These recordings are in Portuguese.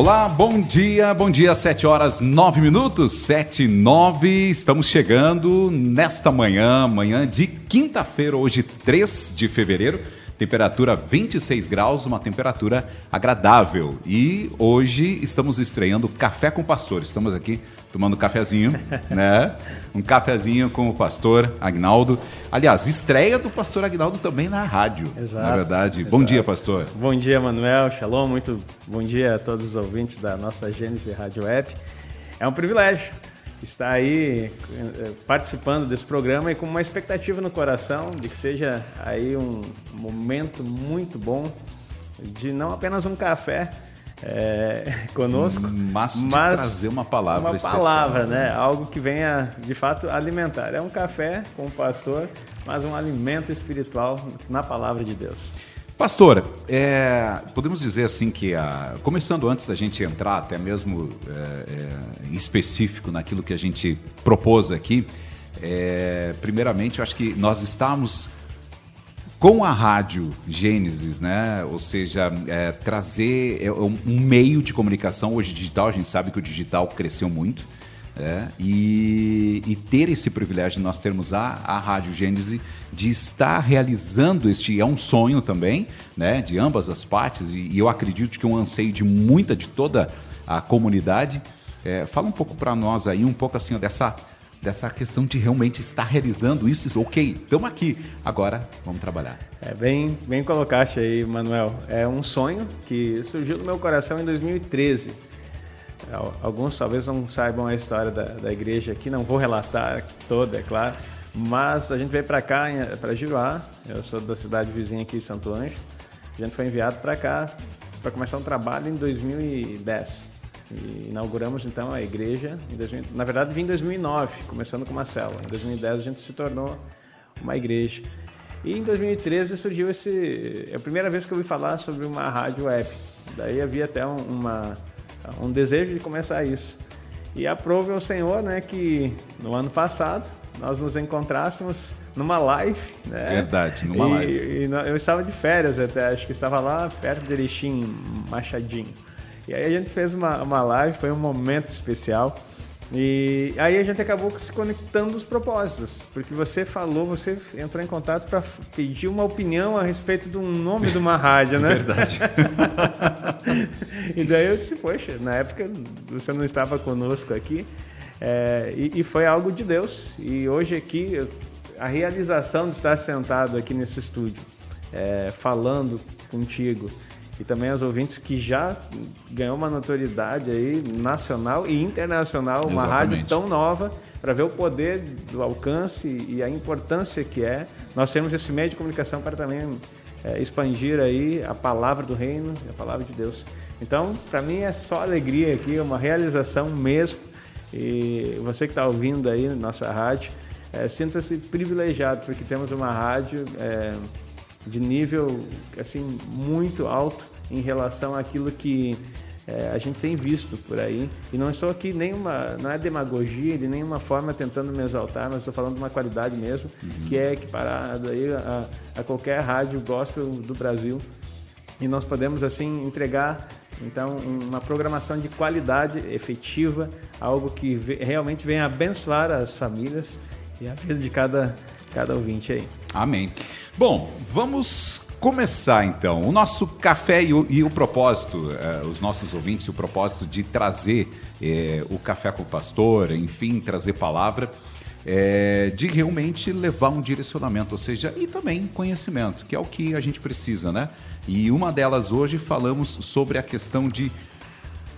Olá, bom dia, bom dia, 7 horas 9 minutos, 7 e 9. Estamos chegando nesta manhã, manhã de quinta-feira, hoje 3 de fevereiro. Temperatura 26 graus, uma temperatura agradável. E hoje estamos estreando Café com o Pastor. Estamos aqui tomando um cafezinho, né? Um cafezinho com o pastor Agnaldo. Aliás, estreia do pastor Agnaldo também na rádio. Exato, Na verdade. exato. Bom dia, pastor. Bom dia, Manuel. Shalom. Muito bom dia a todos os ouvintes da nossa Gênesis Rádio App. É um privilégio estar aí eh, participando desse programa e com uma expectativa no coração de que seja aí um momento muito bom de não apenas um café eh, conosco, Mas de trazer uma palavra uma especial. palavra, né? Algo que venha de fato alimentar. É um café com o pastor, mas um alimento espiritual na palavra de Deus. Pastor, é, podemos dizer assim que, a- começando antes da gente entrar até mesmo é, é, específico naquilo que a gente propôs aqui, é, primeiramente eu acho que nós estamos com a rádio Gênesis, né? Ou seja, é, trazer é, um meio de comunicação hoje digital. A gente sabe que o digital cresceu muito. Né? E, e ter esse privilégio de nós termos a, a Rádio Gênesis de estar realizando este é um sonho também, né? De ambas as partes e, e eu acredito que é um anseio de muita de toda a comunidade. É, fala um pouco para nós aí um pouco assim ó, dessa dessa questão de realmente estar realizando isso. Ok, estamos aqui. Agora vamos trabalhar. É bem, bem colocaste aí, Manuel. É um sonho que surgiu no meu coração em 2013. Al- Alguns talvez não saibam a história da, da igreja aqui, não vou relatar toda, é claro. Mas a gente veio para cá, para Giroá. Eu sou da cidade vizinha aqui, Santo Anjo. A gente foi enviado para cá para começar um trabalho em 2010. E inauguramos então a igreja. Em 2000, na verdade, vim em 2009, começando com uma célula. Em 2010 a gente se tornou uma igreja. E em 2013 surgiu esse. É a primeira vez que eu ouvi falar sobre uma rádio web. Daí havia até um, uma, um desejo de começar isso. E aprove ao Senhor né, que no ano passado nós nos encontrássemos numa live. Né? Verdade, numa E- live. e eu estava de férias até, acho que estava lá perto de Erechim, Machadinho. E aí a gente fez uma, uma live, foi um momento especial. E aí a gente acabou se conectando os propósitos, porque você falou, você entrou em contato para pedir uma opinião a respeito de um nome de uma rádio, né? Verdade. e daí eu disse, poxa, na época você não estava conosco aqui, é, e, e foi algo de Deus. E hoje aqui, a realização de estar sentado aqui nesse estúdio, é, falando contigo, e também aos ouvintes que já ganhou uma notoriedade aí nacional e internacional, uma rádio Exatamente. tão nova, para ver o poder do alcance e a importância que é nós temos esse meio de comunicação para também é, expandir aí a palavra do reino, a palavra de Deus. Então, para mim é só alegria aqui, é uma realização mesmo. E você que está ouvindo aí nossa rádio, é, sinta-se privilegiado porque temos uma rádio é, de nível assim muito alto em relação àquilo que é, a gente tem visto por aí. E não estou aqui nenhuma, não é demagogia de nenhuma forma tentando me exaltar, mas estou falando de uma qualidade mesmo, que é equiparada aí a, a qualquer rádio gospel do Brasil. E nós podemos assim entregar então uma programação de qualidade efetiva, algo que realmente venha abençoar as famílias e a vida de cada cada ouvinte aí. Amém. Bom, vamos começar então. O nosso café e o, e o propósito, eh, os nossos ouvintes, o propósito de trazer eh, o café com o pastor, enfim, trazer palavra, eh, de realmente levar um direcionamento, ou seja, e também conhecimento, que é o que a gente precisa, né? E uma delas hoje falamos sobre a questão de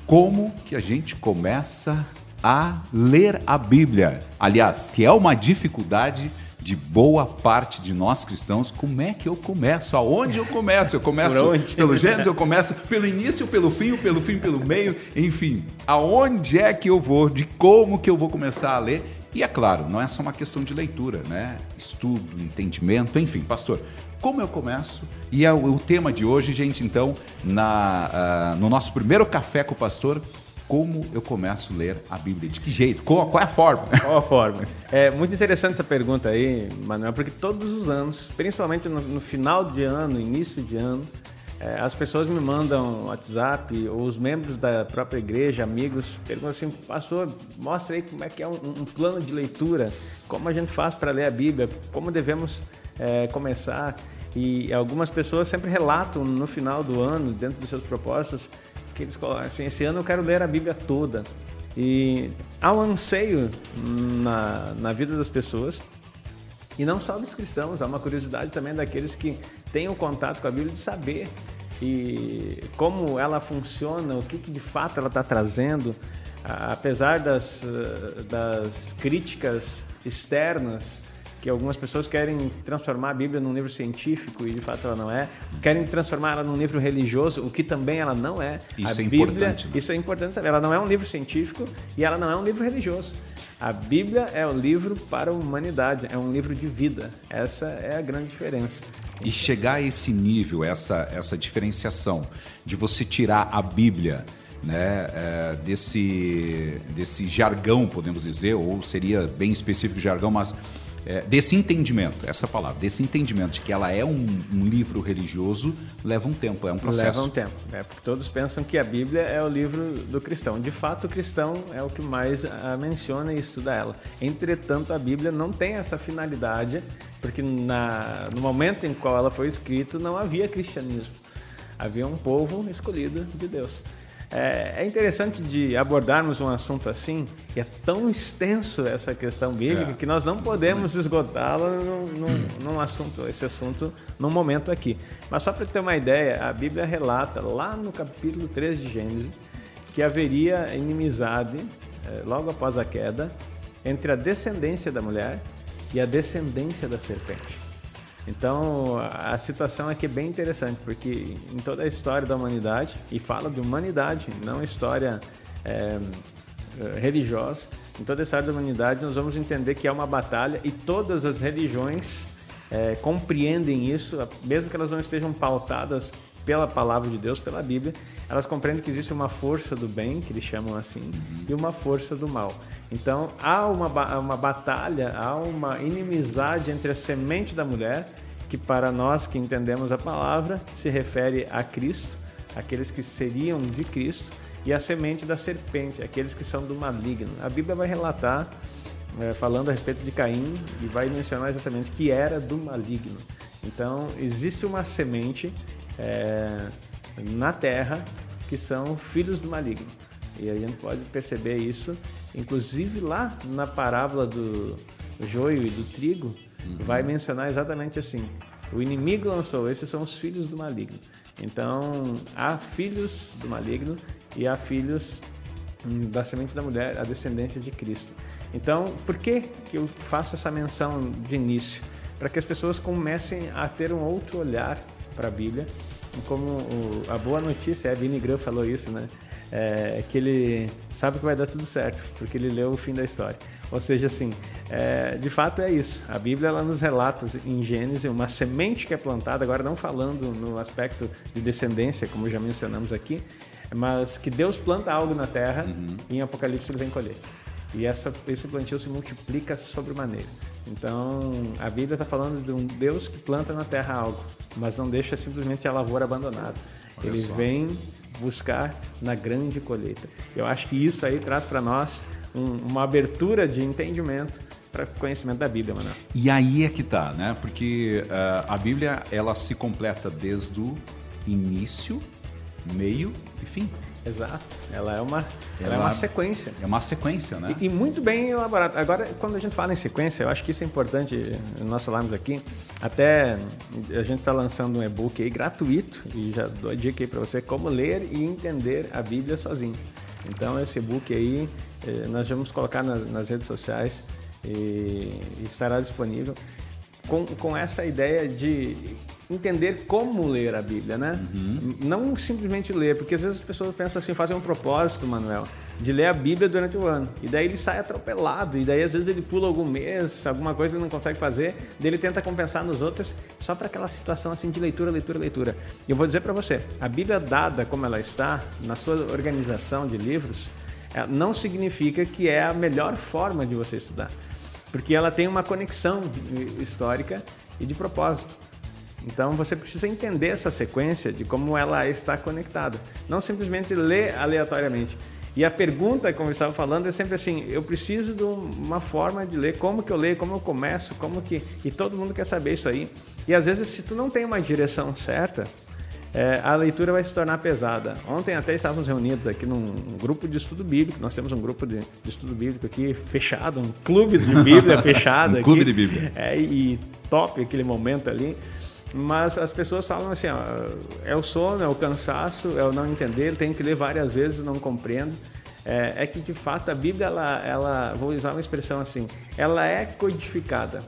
como que a gente começa a ler a Bíblia. Aliás, que é uma dificuldade de boa parte de nós cristãos. Como é que eu começo? Aonde eu começo? Eu começo pelo Gênesis, eu começo pelo início, pelo fim, pelo fim, pelo meio, enfim. Aonde é que eu vou? De como que eu vou começar a ler? E é claro, não é só uma questão de leitura, né? Estudo, entendimento, enfim, pastor. Como eu começo? E é o, o tema de hoje, gente, então, na, ah, no nosso primeiro café com o pastor, como eu começo a ler a Bíblia? De que jeito? Qual, qual é a forma? Qual a forma? É muito interessante essa pergunta aí, Manuel, porque todos os anos, principalmente no, no final de ano, início de ano, é, as pessoas me mandam WhatsApp, ou os membros da própria igreja, amigos, perguntam assim, pastor, mostra aí como é que é um, um plano de leitura, como a gente faz para ler a Bíblia, como devemos é, começar. E algumas pessoas sempre relatam no final do ano, dentro dos seus propósitos, que eles colocam assim, esse ano eu quero ler a Bíblia toda. E há um anseio na, na vida das pessoas, e não só dos cristãos, há uma curiosidade também daqueles que têm o um contato com a Bíblia de saber e como ela funciona, o que, que de fato ela está trazendo, apesar das, das críticas externas que algumas pessoas querem transformar a Bíblia num livro científico e de fato ela não é, querem transformar ela num livro religioso, o que também ela não é. Isso a é Bíblia, importante. Né? Isso é importante saber. Ela não é um livro científico e ela não é um livro religioso. A Bíblia é o livro para a humanidade, é um livro de vida. Essa é a grande diferença. E chegar a esse nível, essa, essa diferenciação de você tirar a Bíblia né, é, desse, desse jargão, podemos dizer, ou seria bem específico jargão, mas é, desse entendimento, essa palavra, desse entendimento de que ela é um, um, livro religioso, leva um tempo, é um processo. Leva um tempo, né? porque todos pensam que a Bíblia é o livro do cristão. De fato, o cristão é o que mais a menciona e estuda ela. Entretanto, a Bíblia não tem essa finalidade, porque na, no momento em qual ela foi escrita, não havia cristianismo. Havia um povo escolhido de Deus. É, é, interessante de abordarmos um assunto assim, e é tão extenso essa questão bíblica é. que nós não podemos esgotá-la num, num, num, assunto, esse assunto, num momento aqui. Mas só para ter uma ideia, a Bíblia relata lá no capítulo 3 de Gênesis que haveria inimizade, é, logo após a queda, entre a descendência da mulher e a descendência da serpente. Então a situação aqui é bem interessante, porque em toda a história da humanidade, e fala de humanidade, não história é, religiosa, em toda a história da humanidade nós vamos entender que é uma batalha e todas as religiões é, compreendem isso, mesmo que elas não estejam pautadas pela palavra de Deus, pela Bíblia, elas compreendem que existe uma força do bem, que eles chamam assim, uhum. e uma força do mal. Então há uma, uma batalha, há uma inimizade entre a semente da mulher, que para nós que entendemos a palavra se refere a Cristo, aqueles que seriam de Cristo, e a semente da serpente, aqueles que são do maligno. A Bíblia vai relatar, é, falando a respeito de Caim, e vai mencionar exatamente que era do maligno. Então existe uma semente é, na terra que são filhos do maligno. E a gente pode perceber isso, inclusive lá na parábola do joio e do trigo, uhum. vai mencionar exatamente assim: o inimigo lançou, esses são os filhos do maligno. Então, há filhos do maligno e há filhos hum, da semente da mulher, a descendência de Cristo. Então, por que, que eu faço essa menção de início? Para que as pessoas comecem a ter um outro olhar para a Bíblia. Como o, a boa notícia, a Billy Graham falou isso, né? É, que ele sabe que vai dar tudo certo, porque ele leu o fim da história. Ou seja, assim, é, de fato é isso. A Bíblia ela nos relata em Gênesis uma semente que é plantada, agora não falando no aspecto de descendência, como já mencionamos aqui, mas que Deus planta algo na terra uhum. e em Apocalipse ele vem colher. E essa, esse plantio se multiplica sobremaneira. Então, a Bíblia está falando de um Deus que planta na terra algo, mas não deixa simplesmente a lavoura abandonada. Olha Ele só. vem buscar na grande colheita. Eu acho que isso aí traz para nós um, uma abertura de entendimento para conhecimento da Bíblia, Manuel. E aí é que tá, né? Porque uh, a Bíblia ela se completa desde o início, meio e fim. Exato. Ela é uma, ela, ela é uma sequência. É uma sequência, né? E, e, muito bem elaborada. Agora, quando a gente fala em sequência, eu acho que isso é importante, nós falarmos aqui. Até a gente está lançando um e-book aí gratuito, e já dou a dica aí para você como ler e entender a Bíblia sozinho. Então, esse e-book aí, eh, nós vamos colocar nas, nas redes sociais e, e estará disponível com, com essa ideia de entender como ler a Bíblia, né? Uhum. Não simplesmente ler, porque às vezes as pessoas pensam assim, fazem um propósito, Manuel, de ler a Bíblia durante o ano. E daí ele sai atropelado, e daí às vezes ele pula algum mês, alguma coisa ele não consegue fazer, daí ele tenta compensar nos outros, só para aquela situação assim de leitura, leitura, leitura. E eu vou dizer para você, a Bíblia dada como ela está, na sua organização de livros, é, não significa que é a melhor forma de você estudar, porque ela tem uma conexão histórica e de propósito. Então você precisa entender essa sequência de como ela está conectada, não simplesmente ler aleatoriamente. E a pergunta, como eu estava falando, é sempre assim: eu preciso de uma forma de ler, como que eu leio, como eu começo, como que. E todo mundo quer saber isso aí. E às vezes, se tu não tem uma direção certa, é, a leitura vai se tornar pesada. Ontem até estávamos reunidos aqui num grupo de estudo bíblico. Nós temos um grupo de, de estudo bíblico aqui fechado, um clube de Bíblia fechado. um clube de Bíblia. É, e top aquele momento ali. Mas as pessoas falam assim: ó, é o sono, é o cansaço, é o não entender, tenho que ler várias vezes, não compreendo. É, é, que de fato a Bíblia, ela, ela, vou usar uma expressão assim, ela é codificada.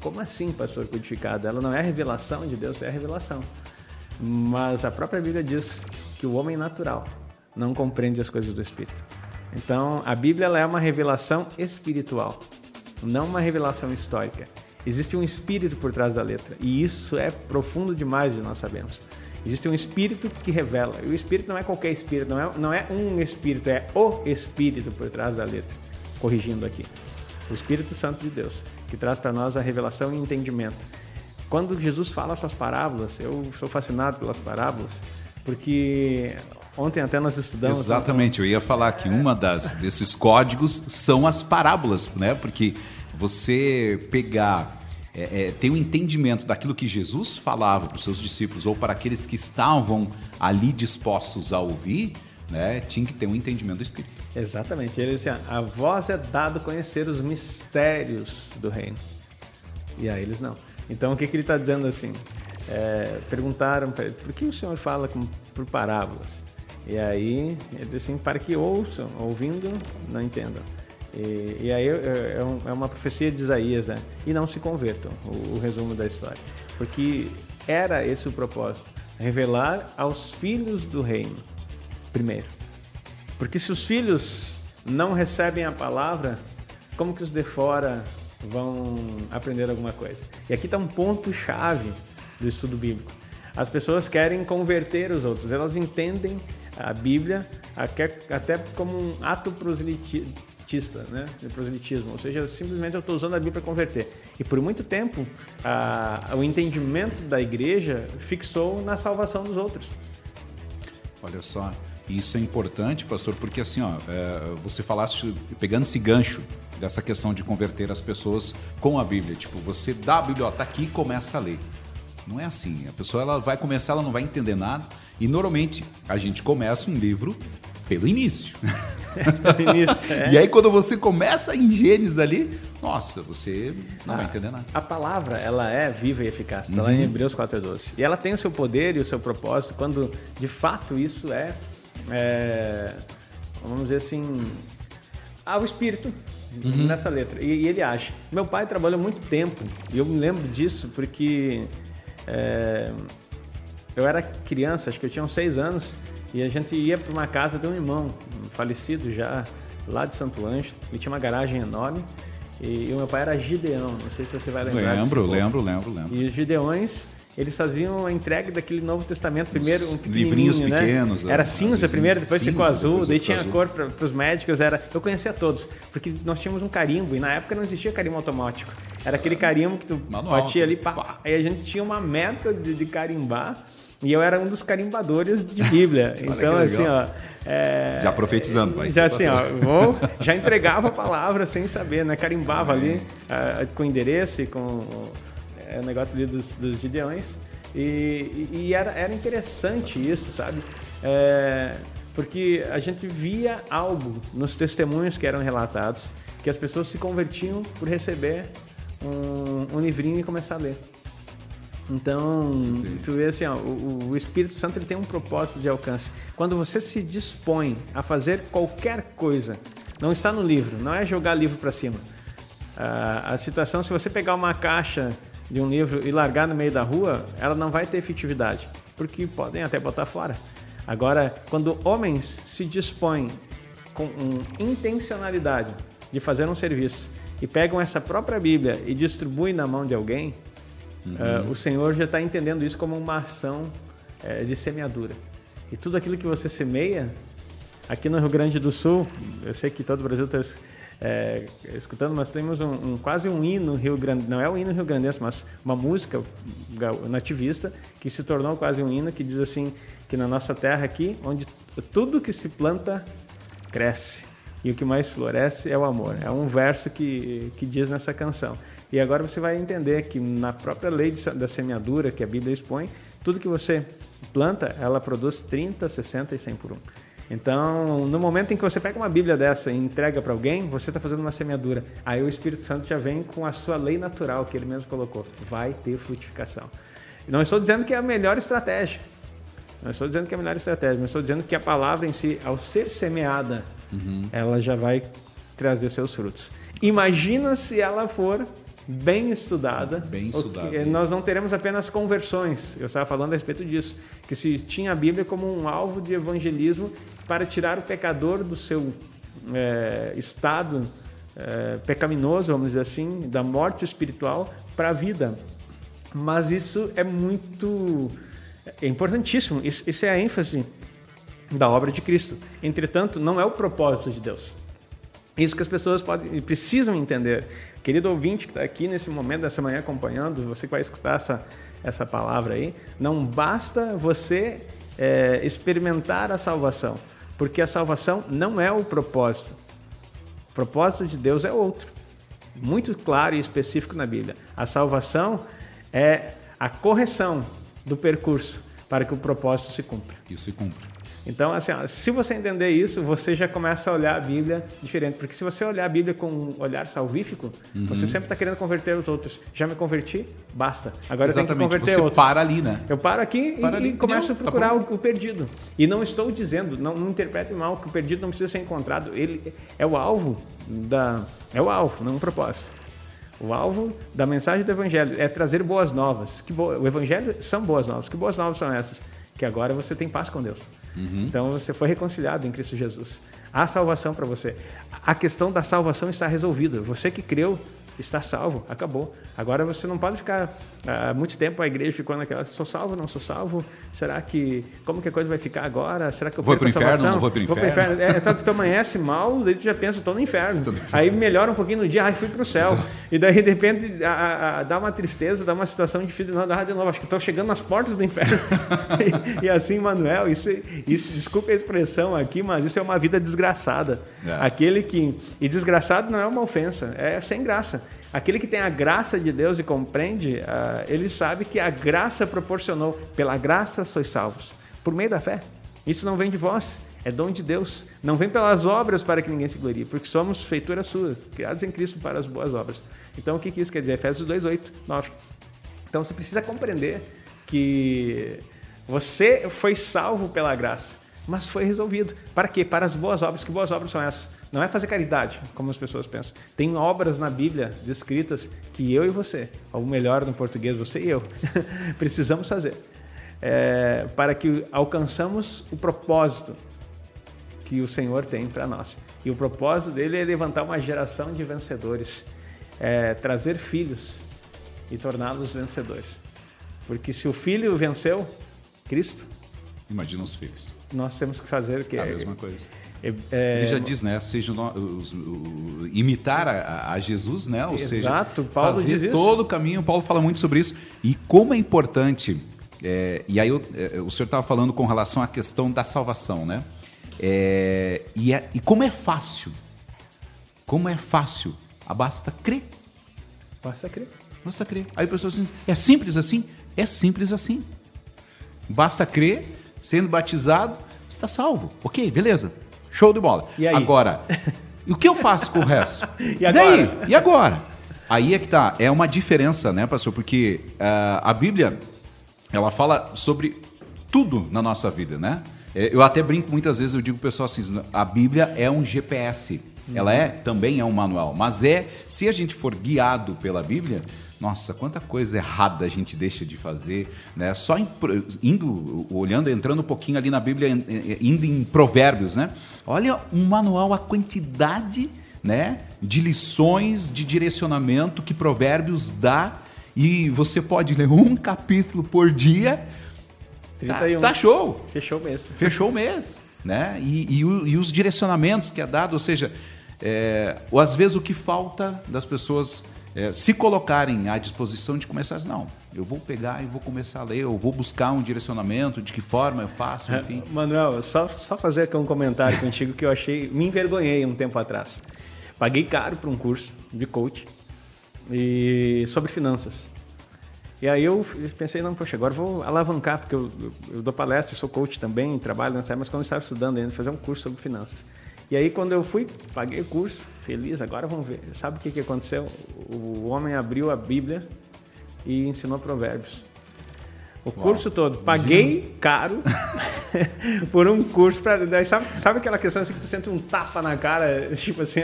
Como assim, pastor, codificada? Ela não é revelação de Deus, é revelação. Mas a própria Bíblia diz que o homem natural não compreende as coisas do Espírito. Então, a Bíblia ela é uma revelação espiritual, não uma revelação histórica. Existe um espírito por trás da letra e isso é profundo demais de nós sabemos. Existe um espírito que revela. E o espírito não é qualquer espírito, não é, não é um espírito, é o espírito por trás da letra. Corrigindo aqui. O Espírito Santo de Deus, que traz para nós a revelação e entendimento. Quando Jesus fala suas parábolas, eu sou fascinado pelas parábolas, porque ontem até nós estudamos. Exatamente, eu ia falar que uma das desses códigos são as parábolas, né? Porque você pegar, é, é, ter um entendimento daquilo que Jesus falava para os seus discípulos ou para aqueles que estavam ali dispostos a ouvir, né, tinha que ter um entendimento do Espírito. Exatamente. Ele disse: a voz é dado conhecer os mistérios do reino. E a eles não. Então o que, que ele está dizendo assim? É, perguntaram para ele, por que o senhor fala com, por parábolas? E aí ele disse assim, para que ouçam, ouvindo, não entendam. E, e aí é, é, é, uma profecia de Isaías, né? E não se convertam, o, o resumo da história. Porque era esse o propósito, revelar aos filhos do reino, primeiro. Porque se os filhos não recebem a palavra, como que os de fora vão aprender alguma coisa? E aqui está um ponto-chave do estudo bíblico. As pessoas querem converter os outros, elas entendem a Bíblia até como um ato né? de proselitismo, ou seja, simplesmente eu estou usando a Bíblia para converter. E por muito tempo, a, o entendimento da igreja fixou na salvação dos outros. Olha só, isso é importante, pastor, porque assim, ó, é, você falaste, pegando esse gancho dessa questão de converter as pessoas com a Bíblia, tipo, você dá a Bíblia, ó, tá aqui e começa a ler. Não é assim. A pessoa ela vai começar, ela não vai entender nada. E normalmente a gente começa um livro pelo início. início é. E aí quando você começa em Gênesis ali, nossa, você não a, vai entender nada. A palavra, ela é viva e eficaz. Está uhum. lá em Hebreus 4.12. E ela tem o seu poder e o seu propósito quando, de fato, isso é, é vamos dizer assim, ao Espírito uhum. nessa letra. E, e, ele age. Meu pai trabalhou muito tempo, e eu me lembro disso porque é, eu era criança, acho que eu tinha uns seis anos, e a gente ia para uma casa de um irmão, falecido já, lá de Santo Ângelo. Ele tinha uma garagem enorme. E, e o meu pai era Gideão, não sei se você vai lembrar. Lembro, lembro, lembro, lembro. E os Gideões, eles faziam a entrega daquele Novo Testamento, primeiro um livrinhos né? pequenos. Era cinza primeiro, depois cinza, ficou azul, depois daí tinha azul. cor para os médicos, era. Eu conhecia todos, porque nós tínhamos um carimbo e na época não existia carimbo automático. Era aquele carimbo que tu Manual, batia ali, pá, pá. Aí a gente tinha uma meta de, de carimbar e eu era um dos carimbadores de Bíblia. então, assim, ó. É, já profetizando, vai Já assim, ó, vou, já entregava a palavra sem saber, né? Carimbava ali uh, com endereço e com é, o negócio ali dos, dos Gideões. E, e, era, era interessante isso, sabe? É, porque a gente via algo nos testemunhos que eram relatados, que as pessoas se convertiam por receber um, um livrinho e começar a ler. Então, tu vê assim, ó, o, o, Espírito Santo ele tem um propósito de alcance. Quando você se dispõe a fazer qualquer coisa, não está no livro, não é jogar livro para cima. Ah, a situação, se você pegar uma caixa de um livro e largar no meio da rua, ela não vai ter efetividade, porque podem até botar fora. Agora, quando homens se dispõem com intencionalidade de fazer um serviço e pegam essa própria Bíblia e distribuem na mão de alguém, uhum. uh, o Senhor já está entendendo isso como uma ação uh, de semeadura. E tudo aquilo que você semeia, aqui no Rio Grande do Sul, eu sei que todo o Brasil está é, escutando, mas temos um, um, quase um hino Rio Grande, não é um hino Rio Grandense, mas uma música nativista que se tornou quase um hino que diz assim que na nossa terra aqui, onde tudo que se planta cresce e o que mais floresce é o amor. É um verso que, que diz nessa canção. E agora você vai entender que na própria lei de, da semeadura que a Bíblia expõe, tudo que você planta, ela produz 30, 60 e 100 por um. Então, no momento em que você pega uma Bíblia dessa e entrega para alguém, você está fazendo uma semeadura. Aí o Espírito Santo já vem com a sua lei natural que ele mesmo colocou. Vai ter frutificação. Não estou dizendo que é a melhor estratégia. Não estou dizendo que é a melhor estratégia, mas estou dizendo que a palavra em si, ao ser semeada, uhum. ela já vai trazer seus frutos. Imagina se ela for bem estudada. Bem estudada. Nós não teremos apenas conversões. Eu estava falando a respeito disso, que se tinha a Bíblia como um alvo de evangelismo para tirar o pecador do seu é, estado é, pecaminoso, vamos dizer assim, da morte espiritual para a vida. Mas isso é muito é importantíssimo. Isso, isso é a ênfase da obra de Cristo. Entretanto, não é o propósito de Deus. Isso que as pessoas podem, precisam entender. Querido ouvinte que está aqui nesse momento dessa manhã acompanhando, você que vai escutar essa, essa palavra aí, não basta você é, experimentar a salvação, porque a salvação não é o propósito. O propósito de Deus é outro, muito claro e específico na Bíblia. A salvação é a correção do percurso para que o propósito se cumpra. Isso se cumpra. Então, assim, se você entender isso, você já começa a olhar a Bíblia diferente. Porque se você olhar a Bíblia com um olhar salvífico, uhum. você sempre está querendo converter os outros. Já me converti? Basta. Agora Exatamente. eu tenho que converter você outros. para ali, né? Eu paro aqui para e, ali. e, começo a tá procurar tá o, o, perdido. E não estou dizendo, não, não interprete mal, que o perdido não precisa ser encontrado. Ele é o alvo da... É o alvo, não o propósito. O alvo da mensagem do Evangelho é trazer boas novas. Que bo... O Evangelho são boas novas. Que boas novas são essas? Que agora você tem paz com Deus. Uhum. Então você foi reconciliado em Cristo Jesus. Há salvação para você. A questão da salvação está resolvida. Você que creu está salvo, acabou. Agora você não pode ficar uh, muito tempo a igreja ficou naquela, sou salvo, não sou salvo? Será que como que a coisa vai ficar agora? Será que eu vou para o inferno? Não vou para o inferno. inferno. É, então tu amanhece mal, daí tu já pensa, estou no inferno. Aí melhora um pouquinho no dia, ai fui para o céu. E daí de repente a, a, dá uma tristeza, dá uma situação difícil, não dá de novo, acho que estou chegando nas portas do inferno. e, e, assim, Manuel, isso, isso, desculpe a expressão aqui, mas isso é uma vida desgraçada. É. Aquele que e desgraçado não é uma ofensa, é sem graça. Aquele que tem a graça de Deus e compreende, uh, ele sabe que a graça proporcionou. Pela graça sois salvos, por meio da fé. Isso não vem de vós, é dom de Deus. Não vem pelas obras para que ninguém se glorie, porque somos feituras suas, criados em Cristo para as boas obras. Então o que isso quer dizer? Efésios 2, 8, 9. Então você precisa compreender que você foi salvo pela graça mas foi resolvido. Para quê? Para as boas obras. Que boas obras são essas? Não é fazer caridade, como as pessoas pensam. Tem obras na Bíblia descritas que eu e você, ou melhor no português, você e eu, precisamos fazer. É, para que alcançamos o propósito que o Senhor tem para nós. E o propósito dele é levantar uma geração de vencedores, é, trazer filhos e torná-los vencedores. Porque se o filho venceu, Cristo. Imagina os filhos nós temos que fazer o que a mesma coisa. É, é, Ele já diz, né? Seja os, os, imitar a, a, Jesus, né? Ou Exato, seja, Paulo fazer diz todo o caminho. Paulo fala muito sobre isso e como é importante. É, e aí eu, é, o senhor estava falando com relação à questão da salvação, né? É, e, é, e como é fácil, como é fácil, a basta crer. Basta crer. Basta crer. Aí a pessoa assim, é simples assim? É simples assim. Basta crer sendo batizado, está salvo. Ok, beleza. Show de bola. E aí? Agora, o que eu faço com o resto? e agora? Daí, e agora? Aí é que tá. É uma diferença, né, pastor? Porque uh, a Bíblia, ela fala sobre tudo na nossa vida, né? É, eu até brinco muitas vezes, eu digo pro pessoal assim, a Bíblia é um GPS. Ela é também é um manual, mas é se a gente for guiado pela Bíblia, nossa, quanta coisa errada a gente deixa de fazer, né? Só indo, olhando, entrando um pouquinho ali na Bíblia, indo em Provérbios, né? Olha um manual, a quantidade, né, de lições, de direcionamento que Provérbios dá e você pode ler um capítulo por dia. 31. Tá, tá show. Fechou o mês. Fechou o mês, né? E, e, e os direcionamentos que é dado, ou seja, é, ou às vezes o que falta das pessoas é, se colocarem à disposição de começar, não, eu vou pegar e vou começar a ler, eu vou buscar um direcionamento, de que forma eu faço, é, enfim. Manuel, só, só fazer aqui um comentário contigo que eu achei, me envergonhei um tempo atrás. Paguei caro para um curso de coach e sobre finanças. E aí eu pensei, não, poxa, agora vou alavancar, porque eu, eu, eu dou palestra, sou coach também, trabalho nessa mas quando eu estava estudando ainda, fazer um curso sobre finanças. E aí quando eu fui, paguei o curso, feliz, agora vamos ver. Sabe o que, que aconteceu? O homem abriu a Bíblia e ensinou provérbios. O Uau. curso todo. Paguei caro por um curso. Pra, sabe, sabe aquela questão assim que tu sente um tapa na cara? Tipo assim,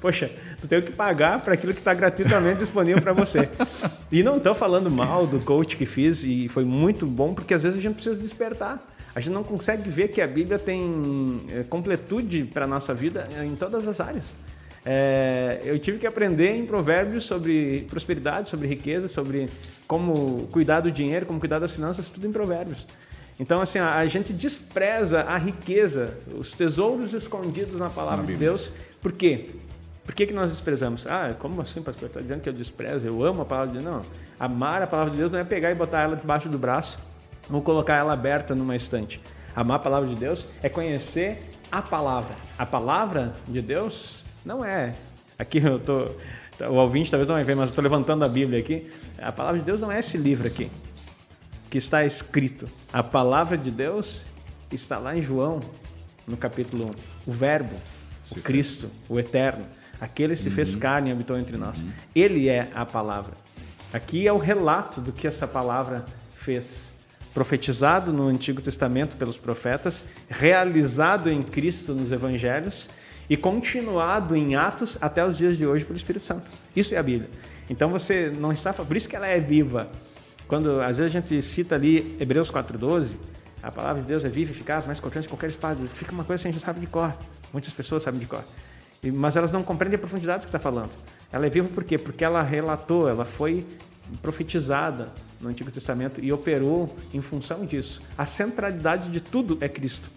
poxa, tu tem que pagar para aquilo que está gratuitamente disponível para você. E não estou falando mal do coach que fiz e foi muito bom, porque às vezes a gente precisa despertar. A gente não consegue ver que a Bíblia tem é, completude para a nossa vida em todas as áreas. É, eu tive que aprender em provérbios sobre prosperidade, sobre riqueza, sobre como cuidar do dinheiro, como cuidar das finanças, tudo em provérbios. Então, assim, a, a gente despreza a riqueza, os tesouros escondidos na palavra na de Deus. Por quê? Por que, que nós desprezamos? Ah, como assim, pastor? Está dizendo que eu desprezo? Eu amo a palavra de Deus? Não. Amar a palavra de Deus não é pegar e botar ela debaixo do braço ou colocar ela aberta numa estante. Amar a palavra de Deus é conhecer a palavra. A palavra de Deus não é. Aqui eu tô. O ouvinte talvez não vai ver, mas eu estou levantando a Bíblia aqui. A palavra de Deus não é esse livro aqui, que está escrito. A palavra de Deus está lá em João, no capítulo 1. O Verbo, se o Cristo, fez. o Eterno. Aquele se uhum. fez carne e habitou entre nós. Uhum. Ele é a palavra. Aqui é o relato do que essa palavra fez. Profetizado no Antigo Testamento pelos profetas, realizado em Cristo nos Evangelhos e continuado em Atos até os dias de hoje pelo Espírito Santo. Isso é a Bíblia. Então você não está, por isso que ela é viva. Quando às vezes a gente cita ali Hebreus 4:12, a palavra de Deus é viva, eficaz, mais cortante que qualquer espada. Fica uma coisa que a gente sabe de cor. Muitas pessoas sabem de cor. Mas elas não compreendem a profundidade que está falando. Ela é viva por quê? Porque ela relatou, ela foi profetizada no Antigo Testamento e operou em função disso. A centralidade de tudo é Cristo.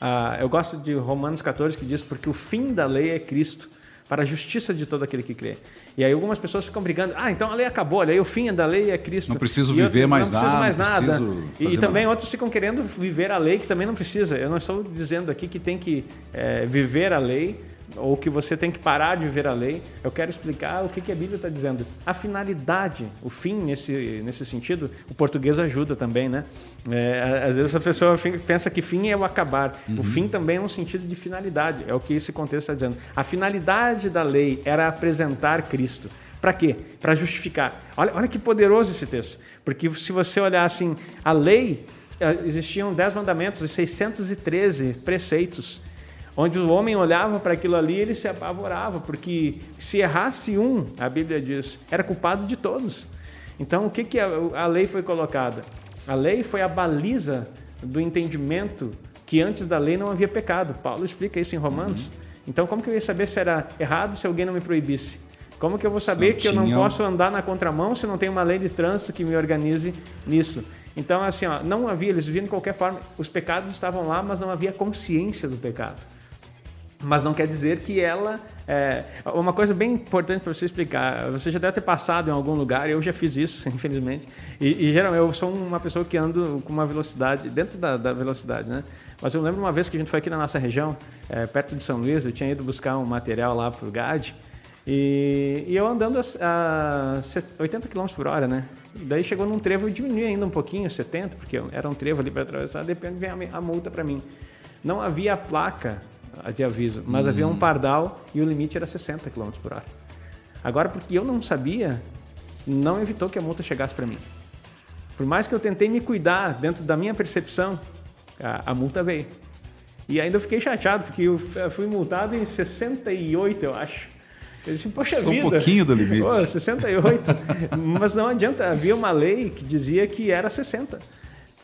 Ah, eu gosto de Romanos 14 que diz: Porque o fim da lei é Cristo, para a justiça de todo aquele que crê. E aí algumas pessoas ficam brigando: Ah, então a lei acabou, aí o fim da lei é Cristo. Não preciso viver mais não nada. Mais nada. E, e também outros ficam querendo viver a lei que também não precisa. Eu não estou dizendo aqui que tem que é, viver a lei ou que você tem que parar de viver a lei. Eu quero explicar o que, que a Bíblia está dizendo. A finalidade, o fim nesse, nesse sentido, o português ajuda também, né? É, às vezes a pessoa pensa que fim é o acabar. Uhum. O fim também é um sentido de finalidade, é o que esse contexto está dizendo. A finalidade da lei era apresentar Cristo. Para quê? Para justificar. Olha, olha que poderoso esse texto. Porque se você olhar assim, a lei, eh, existiam 10 mandamentos e 613 preceitos onde o homem olhava para aquilo ali ele se apavorava, porque se errasse um, a Bíblia diz, era culpado de todos. Então, o que, que a, lei foi colocada? A lei foi a baliza do entendimento que antes da lei não havia pecado. Paulo explica isso em Romanos. Uhum. Então, como que eu ia saber se era errado se alguém não me proibisse? Como que eu vou saber que eu não posso andar na contramão se não tem uma lei de trânsito que me organize nisso? Então, assim, ó, não havia, eles viam de qualquer forma, os pecados estavam lá, mas não havia consciência do pecado mas não quer dizer que ela. É, uma coisa bem importante para você explicar: você já deve ter passado em algum lugar, eu já fiz isso, infelizmente, e, e geralmente eu sou uma pessoa que ando com uma velocidade, dentro da, da, velocidade, né? Mas eu lembro uma vez que a gente foi aqui na nossa região, é, perto de São Luís, eu tinha ido buscar um material lá para o GAD, e, e, eu andando a, a 80 km por hora, né? Daí chegou num trevo, eu diminui ainda um pouquinho, 70, porque era um trevo ali para atravessar, depende vem a, a multa para mim. Não havia placa de aviso, mas havia um hum. pardal e o limite era 60 km por hora. Agora, porque eu não sabia, não evitou que a multa chegasse para mim. Por mais que eu tentei me cuidar dentro da minha percepção, a, a multa veio. E ainda eu fiquei chateado, porque eu fui multado em 68, eu aacho. Eu disse, poxa Só vida. um pouquinho do limite. Pô, 68. Mas não adianta, havia uma lei que dizia que era 60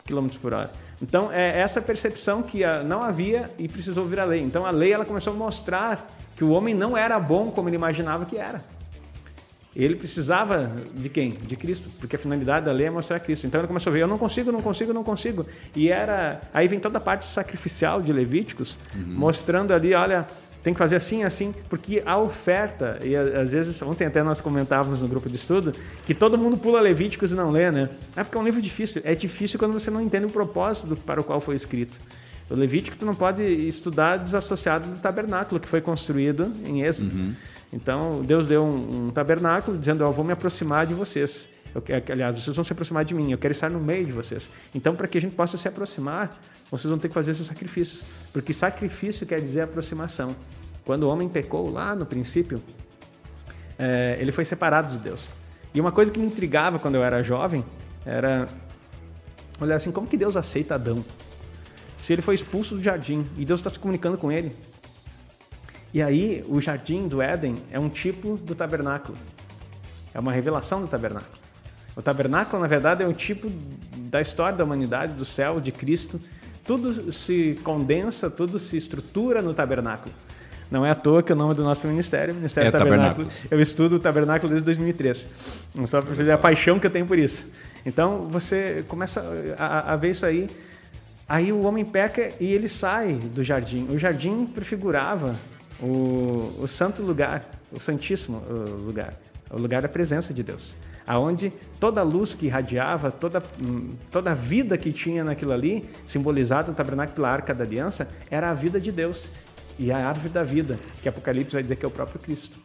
km por hora. Então, é essa percepção que não havia e precisou vir a lei. Então, a lei ela começou a mostrar que o homem não era bom como ele imaginava que era. Ele precisava de quem? De Cristo, porque a finalidade da lei é mostrar Cristo. Então ele começou a ver, eu não consigo, não consigo, não consigo. E era, aí vem toda a parte sacrificial de Levíticos, uhum. mostrando ali, olha, tem que fazer assim, assim, porque a oferta, e às vezes, ontem até nós comentávamos no grupo de estudo, que todo mundo pula Levíticos e não lê, né? É porque é um livro difícil. É difícil quando você não entende o propósito para o qual foi escrito. O Levítico tu não pode estudar desassociado do tabernáculo que foi construído em Êxodo. Uhum. Então, Deus deu um, um tabernáculo dizendo: Eu vou me aproximar de vocês. Eu, aliás, vocês vão se aproximar de mim, eu quero estar no meio de vocês. Então, para que a gente possa se aproximar, vocês vão ter que fazer esses sacrifícios. Porque sacrifício quer dizer aproximação. Quando o homem pecou lá no princípio, é, ele foi separado de Deus. E uma coisa que me intrigava quando eu era jovem era olhar assim: como que Deus aceita Adão? Se ele foi expulso do jardim e Deus está se comunicando com ele, e aí, o jardim do Éden é um tipo do tabernáculo. É uma revelação do tabernáculo. O tabernáculo, na verdade, é um tipo da história da humanidade, do céu, de Cristo. Tudo se condensa, tudo se estrutura no tabernáculo. Não é à toa que o nome do nosso ministério, Ministério é Tabernáculo, eu estudo o tabernáculo desde 2003. Só para a paixão que eu tenho por isso. Então, você começa a, a ver isso aí. Aí o homem peca e ele sai do jardim. O jardim prefigurava o, o santo lugar, o santíssimo lugar, o lugar da presença de Deus, aonde toda a luz que irradiava, toda toda a vida que tinha naquilo ali, simbolizado no tabernáculo pela Arca da Aliança, era a vida de Deus e a árvore da vida, que Apocalipse vai dizer que é o próprio Cristo.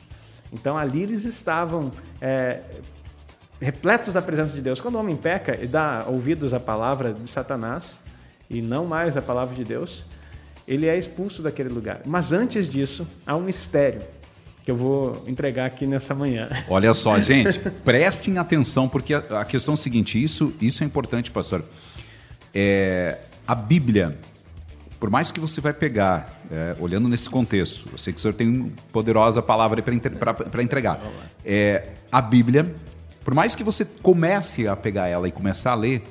Então ali eles estavam é, repletos da presença de Deus. Quando o homem peca e dá ouvidos à palavra de Satanás e não mais à palavra de Deus, ele é expulso daquele lugar. Mas antes disso, há um mistério que eu vou entregar aqui nessa manhã. Olha só, gente, prestem atenção, porque a questão é a seguinte: isso, isso é importante, pastor. É, a Bíblia, por mais que você vai pegar, é, olhando nesse contexto, eu sei que o senhor tem poderosa palavra para entregar. É, a Bíblia, por mais que você comece a pegar ela e começar a ler,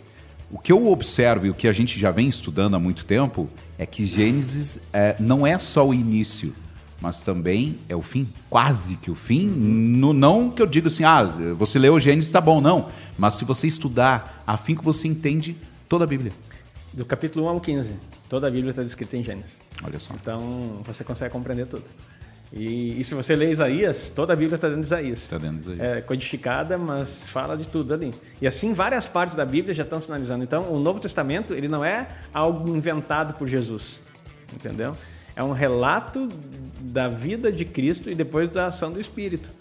o que eu observo e o que a gente já vem estudando há muito tempo é que Gênesis é, não é só o início, mas também é o fim, quase que o fim. No, não que eu diga assim, ah, você leu Gênesis, tá bom, não. Mas se você estudar, a fim que você entende toda a Bíblia. Do capítulo 1 ao 15, toda a Bíblia está descrita em Gênesis. Olha só. Então você consegue compreender tudo. E, e, se você lê Isaías, toda a Bíblia está dentro de Isaías. Está dentro de Isaías. É codificada, mas fala de tudo ali. E assim, várias partes da Bíblia já estão sinalizando. Então, o Novo Testamento, ele não é algo inventado por Jesus, entendeu? É um relato da vida de Cristo e depois da ação do Espírito,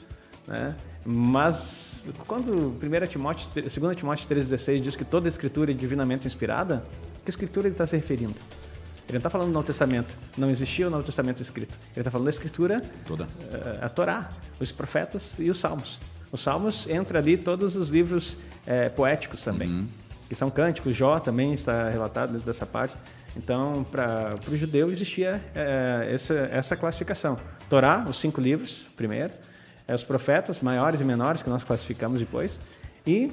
né? Mas quando 1 Timóteo, 2 Timóteo 3,16 diz que toda a escritura é divinamente inspirada, que escritura ele está se referindo? Ele não está falando do Novo Testamento. Não existia o Novo Testamento escrito. Ele está falando da Escritura, Toda. Eh, a Torá, os profetas e os Salmos. Os Salmos entra ali todos os livros é, poéticos também, uhum. que são cânticos. Jó também está relatado dentro dessa parte. Então, para o judeu existia é, essa, essa classificação. Torá, os cinco livros, primeiro. É, os profetas, maiores e menores, que nós classificamos depois. E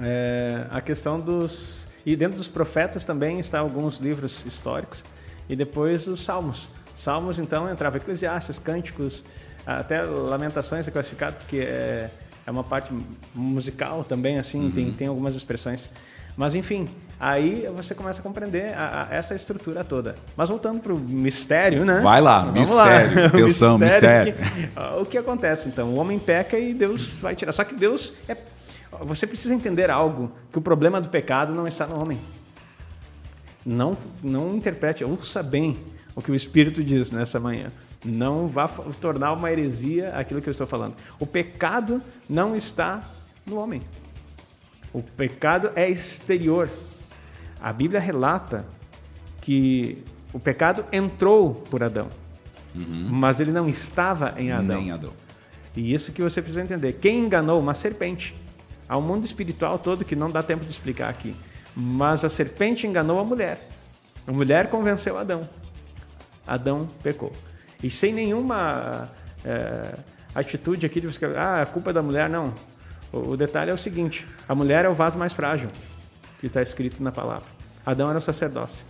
é, a questão dos e dentro dos profetas também está alguns livros históricos e depois os salmos. Salmos, então, entrava Eclesiastes, Cânticos, até Lamentações é classificado porque é, é uma parte musical também, assim, uhum. tem, tem algumas expressões. Mas, enfim, aí você começa a compreender a, a, essa estrutura toda. Mas voltando para o mistério, né? Vai lá, Vamos mistério, lá. mistério. mistério. Que, o que acontece, então? O homem peca e Deus vai tirar. Só que Deus é você precisa entender algo, que o problema do pecado não está no homem. Não, não interprete, ouça bem o que o Espírito diz nessa manhã. Não vá tornar uma heresia aquilo que eu estou falando. O pecado não está no homem. O pecado é exterior. A Bíblia relata que o pecado entrou por Adão, uhum. mas ele não estava em Adão. Nem Adão. E isso que você precisa entender. Quem enganou uma serpente? Há um mundo espiritual todo que não dá tempo de explicar aqui. Mas a serpente enganou a mulher. A mulher convenceu Adão. Adão pecou. E sem nenhuma é, atitude aqui de você, ah, a culpa é da mulher, não. O, o detalhe é o seguinte: a mulher é o vaso mais frágil, que está escrito na palavra. Adão era o sacerdócio.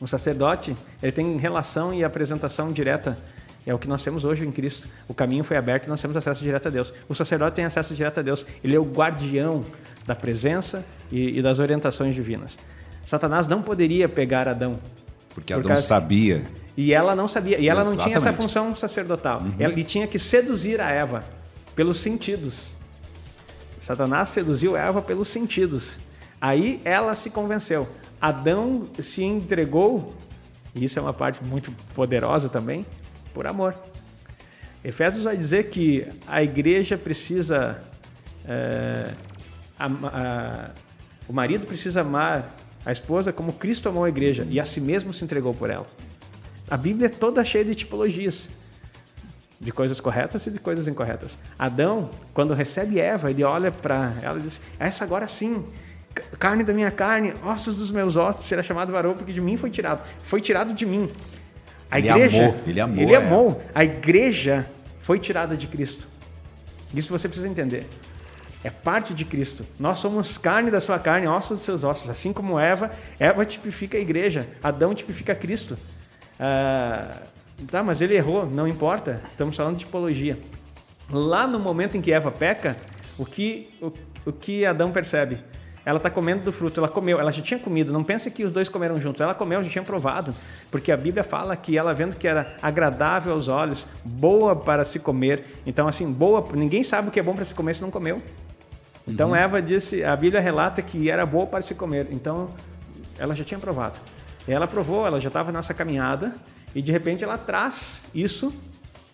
O sacerdote, ele tem relação e apresentação direta. É o que nós temos hoje em Cristo. O caminho foi aberto e nós temos acesso direto a Deus. O sacerdote tem acesso direto a Deus. Ele é o guardião da presença e, e das orientações divinas. Satanás não poderia pegar Adão. Porque Adão por sabia. E ela não sabia. E ela Exatamente. não tinha essa função sacerdotal. Uhum. Ele tinha que seduzir a Eva pelos sentidos. Satanás seduziu Eva pelos sentidos. Aí ela se convenceu. Adão se entregou, e isso é uma parte muito poderosa também, por amor. Efésios vai dizer que a igreja precisa. É, a, a, o marido precisa amar a esposa como Cristo amou a igreja e a si mesmo se entregou por ela. A Bíblia é toda cheia de tipologias, de coisas corretas e de coisas incorretas. Adão, quando recebe Eva, ele olha para ela e diz: Essa agora sim carne da minha carne, ossos dos meus ossos, será chamado varão, porque de mim foi tirado. Foi tirado de mim. A ele igreja, amou, ele amou. Ele amou. É. A igreja foi tirada de Cristo. Isso você precisa entender. É parte de Cristo. Nós somos carne da sua carne, ossos dos seus ossos. Assim como Eva, Eva tipifica a igreja, Adão tipifica Cristo. Ah, tá, mas ele errou, não importa. Estamos falando de tipologia. Lá no momento em que Eva peca, o que, o, o que Adão percebe? ela está comendo do fruto, ela comeu, ela já tinha comido, não pense que os dois comeram juntos, ela comeu, já tinha provado, porque a Bíblia fala que ela vendo que era agradável aos olhos, boa para se comer, então assim, boa, ninguém sabe o que é bom para se comer se não comeu. Então uhum. Eva disse, a Bíblia relata que era boa para se comer, então ela já tinha provado. Ela provou, ela já estava nessa caminhada, e de repente ela traz isso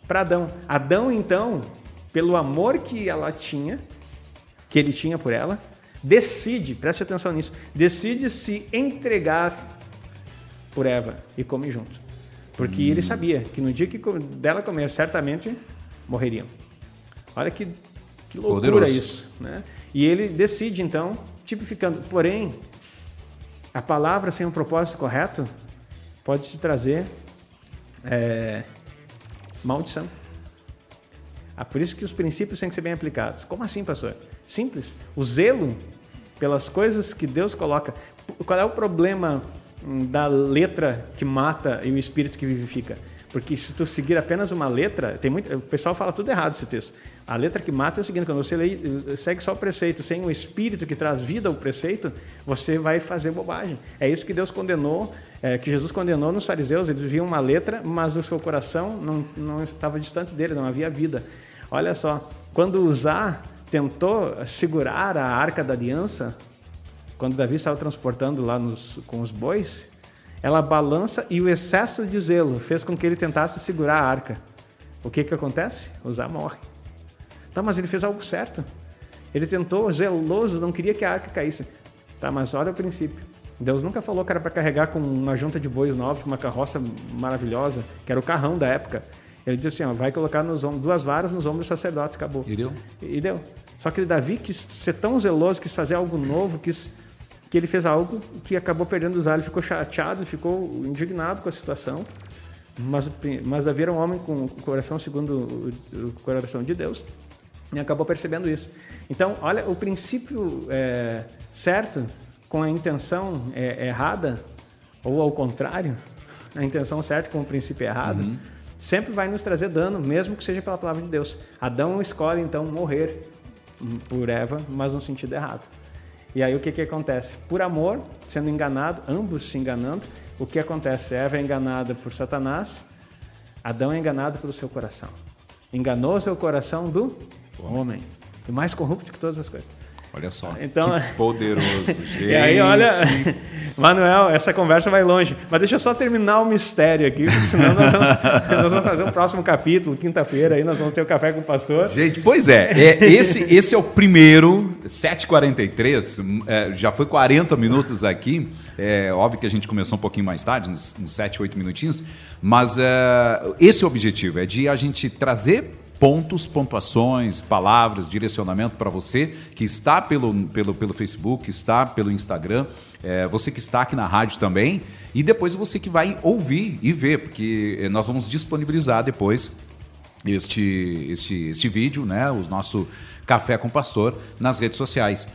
para Adão. Adão, então, pelo amor que ela tinha, que ele tinha por ela, decide, preste atenção nisso, decide se entregar por Eva e come junto. Porque hum. ele sabia que no dia que dela comer, certamente morreriam. Olha que, que loucura Poderoso. isso. Né? E ele decide, então, tipificando. Porém, a palavra sem um propósito correto pode te trazer é, maldição. Ah, por isso que os princípios têm que ser bem aplicados. Como assim, pastor? Simples. O zelo pelas coisas que Deus coloca. Qual é o problema hum, da letra que mata e o espírito que vivifica? Porque se tu seguir apenas uma letra, tem muito, o pessoal fala tudo errado esse texto. A letra que mata é o seguinte: quando você lê, segue só o preceito, sem o espírito que traz vida ao preceito, você vai fazer bobagem. É isso que Deus condenou, é, que Jesus condenou nos fariseus. Eles viam uma letra, mas o seu coração não, não estava distante dele, não havia vida. Olha só, quando usar tentou segurar a arca da aliança, quando Davi estava transportando lá nos, com os bois, ela balança e o excesso de zelo fez com que ele tentasse segurar a arca. O que, que acontece? Uzá morre. Tá, mas ele fez algo certo. Ele tentou, zeloso, não queria que a arca caísse. Tá, mas olha o princípio. Deus nunca falou que era para carregar com uma junta de bois novos, com uma carroça maravilhosa, que era o carrão da época. Ele disse assim: ó, vai colocar nos ombros, duas varas nos ombros dos sacerdotes, acabou. E deu? E deu. Só que Davi quis ser tão zeloso, quis fazer algo novo, quis, que ele fez algo que acabou perdendo os Ele ficou chateado, ficou indignado com a situação. Mas, mas Davi era um homem com o coração segundo o, o coração de Deus e acabou percebendo isso. Então, olha, o princípio é, certo com a intenção é, errada, ou ao contrário, a intenção certa com o princípio errado, uhum. sempre vai nos trazer dano, mesmo que seja pela palavra de Deus. Adão escolhe então morrer por Eva, mas no sentido errado. E aí o que, que acontece? Por amor, sendo enganado, ambos se enganando, o que acontece? Eva é enganada por Satanás, Adão é enganado pelo seu coração. Enganou seu coração do homem, o mais corrupto que todas as coisas. Olha só, então, que poderoso, gente. E aí, olha, Manuel, essa conversa vai longe. Mas deixa eu só terminar o mistério aqui, porque senão nós vamos, nós vamos fazer um próximo capítulo, quinta-feira, aí nós vamos ter o café com o pastor. Gente, pois é, é esse, esse é o primeiro, 7h43, é, já foi 40 minutos aqui, é óbvio que a gente começou um pouquinho mais tarde, uns, uns 7, 8 minutinhos, mas é, esse é o objetivo, é de a gente trazer pontos, pontuações, palavras, direcionamento para você que está pelo, pelo, pelo Facebook, está pelo Instagram, é, você que está aqui na rádio também, e depois você que vai ouvir e ver, porque eh, nós vamos disponibilizar depois este, este, este vídeo, né, o nosso Café com Pastor, nas redes sociais.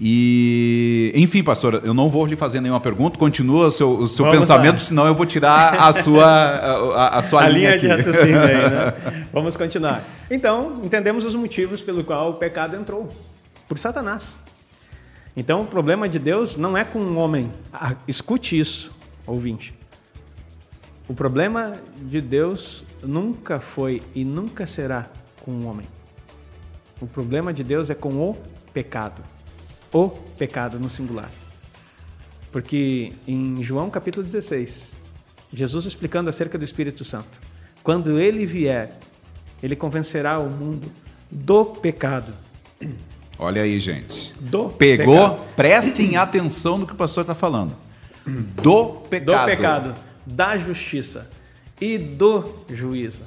E, enfim, pastor, eu não vou lhe fazer nenhuma pergunta, continua o seu, o seu pensamento, lá. senão eu vou tirar a sua, a, a sua a linha, linha de raciocínio aí, né? Vamos continuar. Então, entendemos os motivos pelo qual o pecado entrou por Satanás. Então, o problema de Deus não é com o um homem. Ah, escute isso, ouvinte. O problema de Deus nunca foi e nunca será com o um homem. O problema de Deus é com o pecado o pecado no singular. Porque em João capítulo 16, Jesus explicando acerca do Espírito Santo, quando ele vier, ele convencerá o mundo do pecado. Olha aí, gente. Do Pegou? Pecado. Prestem atenção no que o pastor está falando. Do pecado. Do pecado, da justiça e do juízo.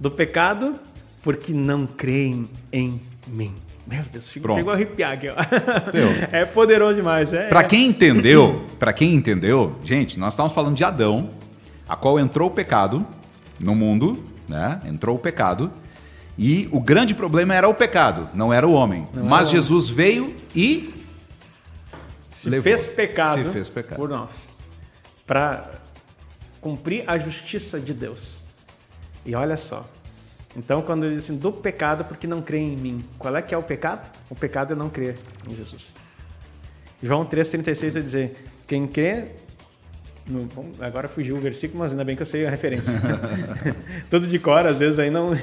Do pecado, porque não creem em mim. Meu Deus, Pronto. chegou a arrepiar aqui. Ó. É poderoso demais. É, para quem entendeu, para quem entendeu, gente, nós estamos falando de Adão, a qual entrou o pecado no mundo, né? Entrou o pecado. E o grande problema era o pecado, não era o homem. Não Mas Jesus homem. veio e se levou, fez pecado, se fez pecado por nós, para cumprir a justiça de Deus. E olha só, então, quando ele diz assim, do pecado porque não crê em mim. Qual é que é o pecado? O pecado é não crer em Jesus. João 3,36 vai dizer, quem crê... No, bom, agora fugiu o versículo, mas ainda bem que eu sei a referência. Tudo de cor, às vezes aí não...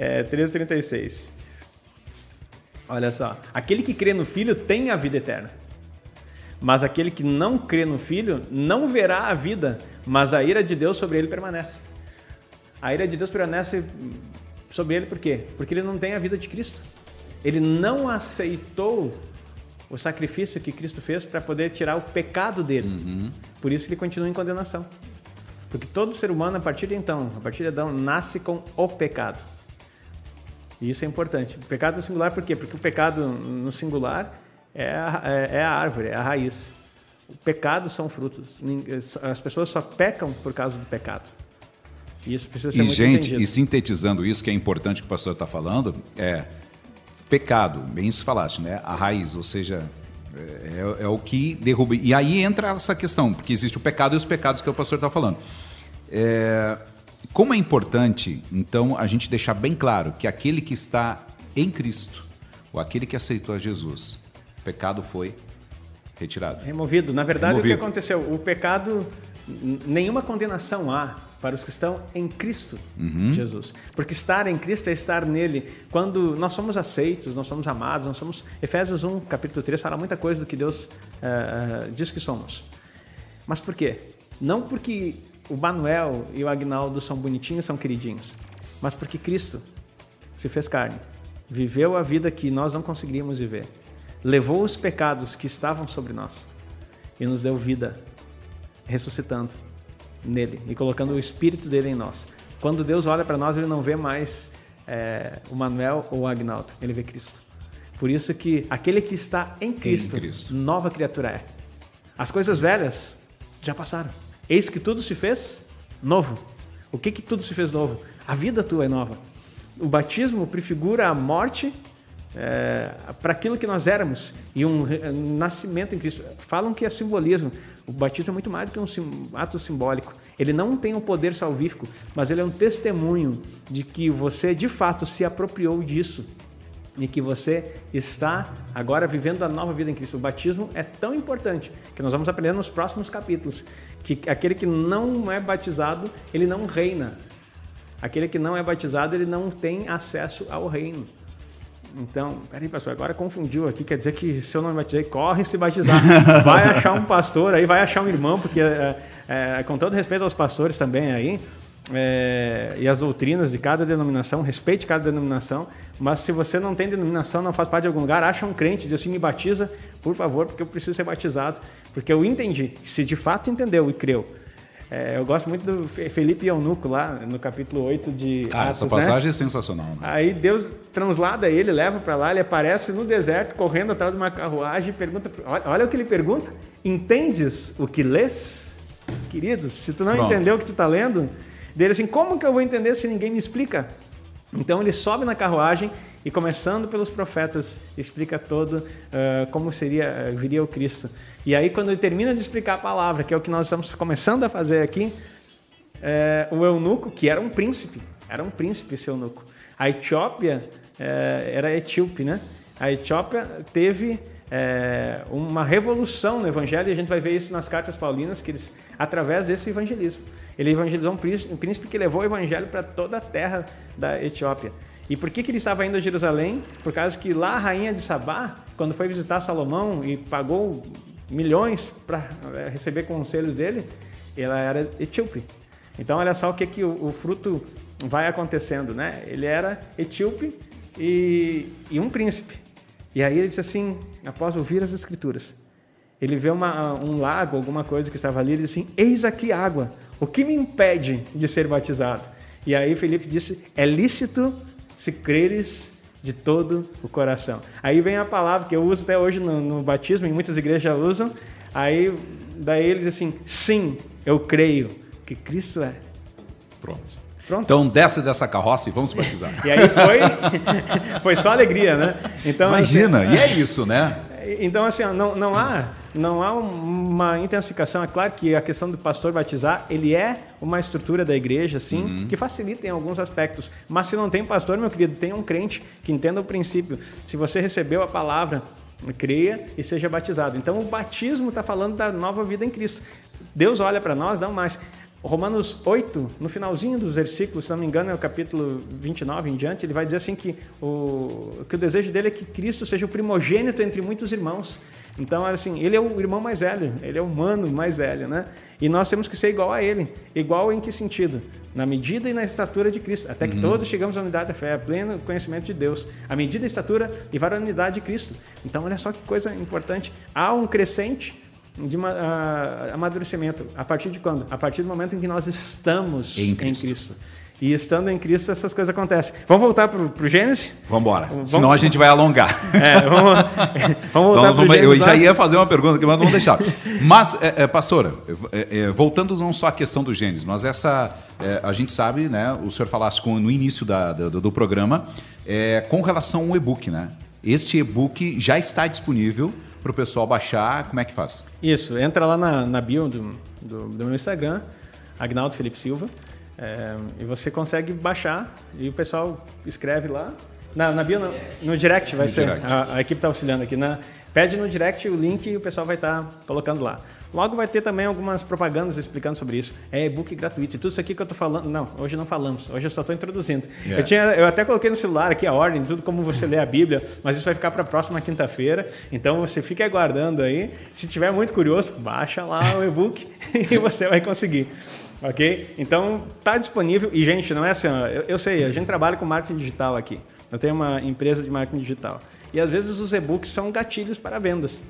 É 3,36. Olha só. Aquele que crê no Filho tem a vida eterna. Mas aquele que não crê no Filho não verá a vida, mas a ira de Deus sobre ele permanece. A ira de Deus permanece sobre ele por quê? Porque ele não tem a vida de Cristo. Ele não aceitou o sacrifício que Cristo fez para poder tirar o pecado dele. Uhum. Por isso ele continua em condenação. Porque todo ser humano, a partir de então, a partir de Adão, nasce com o pecado. E isso é importante. O pecado no singular por quê? Porque o pecado no singular é a, é, é a árvore, é a raiz. O pecado são frutos. As pessoas só pecam por causa do pecado. Isso precisa ser e, muito gente, entendido. E sintetizando isso, que é importante que o pastor está falando, é pecado, bem isso que falaste, né? A raiz, ou seja, é, é, o que derruba. E aí entra essa questão, porque existe o pecado e os pecados que o pastor está falando. É, como é importante, então, a gente deixar bem claro que aquele que está em Cristo, ou aquele que aceitou a Jesus, o pecado foi retirado. Removido. Na verdade, Removido. o que aconteceu? O pecado, nenhuma condenação há para os que estão em Cristo uhum. Jesus. Porque estar em Cristo é estar nele. Quando nós somos aceitos, nós somos amados, nós somos. Efésios 1, capítulo 3, fala muita coisa do que Deus uh, diz que somos. Mas por quê? Não porque o Manuel e o Agnaldo são bonitinhos, são queridinhos, mas porque Cristo se fez carne, viveu a vida que nós não conseguiríamos viver, levou os pecados que estavam sobre nós e nos deu vida, ressuscitando nele e colocando o espírito dele em nós. Quando Deus olha para nós, ele não vê mais é, o Manuel ou o Agnaldo, ele vê Cristo. Por isso que aquele que está em Cristo, em Cristo, nova criatura é. As coisas velhas já passaram. Eis que tudo se fez novo. O que que tudo se fez novo? A vida tua é nova. O batismo prefigura a morte é, para aquilo que nós éramos e um, um nascimento em Cristo. Falam que é simbolismo. O batismo é muito mais do que um sim, ato simbólico. Ele não tem um poder salvífico, mas ele é um testemunho de que você de fato se apropriou disso e que você está agora vivendo a nova vida em Cristo. O batismo é tão importante que nós vamos aprender nos próximos capítulos que aquele que não é batizado, ele não reina. Aquele que não é batizado, ele não tem acesso ao reino. Então, peraí, pastor, agora confundiu aqui, quer dizer que se eu não me batizei, corre se batizar. Vai achar um pastor aí, vai achar um irmão, porque, é, é, com todo respeito aos pastores também aí, é, e as doutrinas de cada denominação, respeite cada denominação, mas se você não tem denominação, não faz parte de algum lugar, acha um crente, diz assim, me batiza, por favor, porque eu preciso ser batizado. Porque eu entendi, se de fato entendeu e creu, É, eu gosto muito do Felipe Eunuco lá, no capítulo 8 de Ah, Atos, essa né? passagem é sensacional. Né? Aí Deus translada ele, leva para lá, ele aparece no deserto, correndo atrás de uma carruagem e pergunta, olha, olha o que ele pergunta, entendes o que lês? Queridos, se tu não Pronto. entendeu o que tu está lendo, dele assim, como que eu vou entender se ninguém me explica? Então ele sobe na carruagem e começando pelos profetas explica todo ah, como seria ah, viria o Cristo. E aí quando ele termina de explicar a palavra, que é o que nós estamos começando a fazer aqui, é, o eunuco, que era um príncipe, era um príncipe esse eunuco. A Etiópia era etíope, né? A Etiópia teve uma revolução no evangelho e a gente vai ver isso nas cartas paulinas, que eles, através desse evangelismo, ele evangelizou um príncipe, um príncipe que levou o evangelho para toda a terra da Etiópia. E por que, que ele estava indo a Jerusalém? Por causa que lá a rainha de Sabá, quando foi visitar Salomão e pagou milhões para é, receber conselhos dele, ela era etíope. Então, olha só o que, que o, o fruto vai acontecendo, né? Ele era etíope e, e um príncipe. E aí ele disse assim, após ouvir as escrituras, ele vê uma, um lago, alguma coisa que estava ali, ele disse assim, eis aqui água, o que me impede de ser batizado? E aí Felipe disse, é lícito se creres de todo o coração. Aí vem a palavra que eu uso até hoje no, no batismo, em muitas igrejas já usam, aí daí ele diz assim, sim, eu creio que Cristo é. Pronto. Pronto. Então desce dessa carroça e vamos batizar. E aí foi, foi só alegria, né? Então, Imagina, assim, e é isso, né? Então, assim, não, não, há, não há uma intensificação. É claro que a questão do pastor batizar, ele é uma estrutura da igreja, sim, que facilita em alguns aspectos. Mas se não tem pastor, meu querido, tem um crente que entenda o princípio. Se você recebeu a palavra, creia e seja batizado. Então, o batismo está falando da nova vida em Cristo. Deus olha para nós, não mais. Romanos 8, no finalzinho dos versículos, se não me engano, é o capítulo 29 em diante, ele vai dizer assim que o, que o desejo dele é que Cristo seja o primogênito entre muitos irmãos. Então, assim, ele é o irmão mais velho, ele é o humano mais velho, né? E nós temos que ser igual a ele. Igual em que sentido? Na medida e na estatura de Cristo. Até que todos chegamos à unidade da fé, a pleno conhecimento de Deus. A medida, a estatura e varonilidade de Cristo. Então, olha só que coisa importante. Há um crescente de uma, uh, amadurecimento. A partir de quando? A partir do momento em que nós estamos Em em Cristo. E estando em Cristo, essas coisas acontecem. Vamos voltar para o Gênesis? Vamos embora. Senão a gente vai alongar. É, vamos, vamos voltar Então, vamos- eu Gênesis. já ia fazer uma pergunta aqui, mas vamos deixar. Mas, é, é, pastora, é, é, voltando não só à questão do Gênesis, nós essa, é, a gente sabe, né, o senhor falasse com, no início da- do, do programa, com relação ao e-book, né? Este e-book já está disponível para o pessoal baixar, como é que faz? Isso, entra lá na, na bio do, do, do meu Instagram, Agnaldo Felipe Silva, é, e você consegue baixar e o pessoal escreve lá. Na, na bio, não, no direct vai No ser. direct. A, a equipe está auxiliando aqui. Na, pede no direct o link e o pessoal vai estar colocando lá. Logo vai ter também algumas propagandas explicando sobre isso. É e-book gratuito. E tudo isso aqui que eu estou falando. Não, hoje não falamos. Hoje eu só estou introduzindo. Yeah. Eu, tinha, eu até coloquei no celular aqui a ordem, tudo como você lê a Bíblia, mas isso vai ficar para a próxima quinta-feira. Então você fique aguardando aí. Se tiver muito curioso, baixa lá o e-book e você vai conseguir. Ok? Então tá disponível. E, gente, não é assim, eu, eu sei, a gente trabalha com marketing digital aqui. Eu tenho uma empresa de marketing digital. E às vezes os e-books são gatilhos para vendas.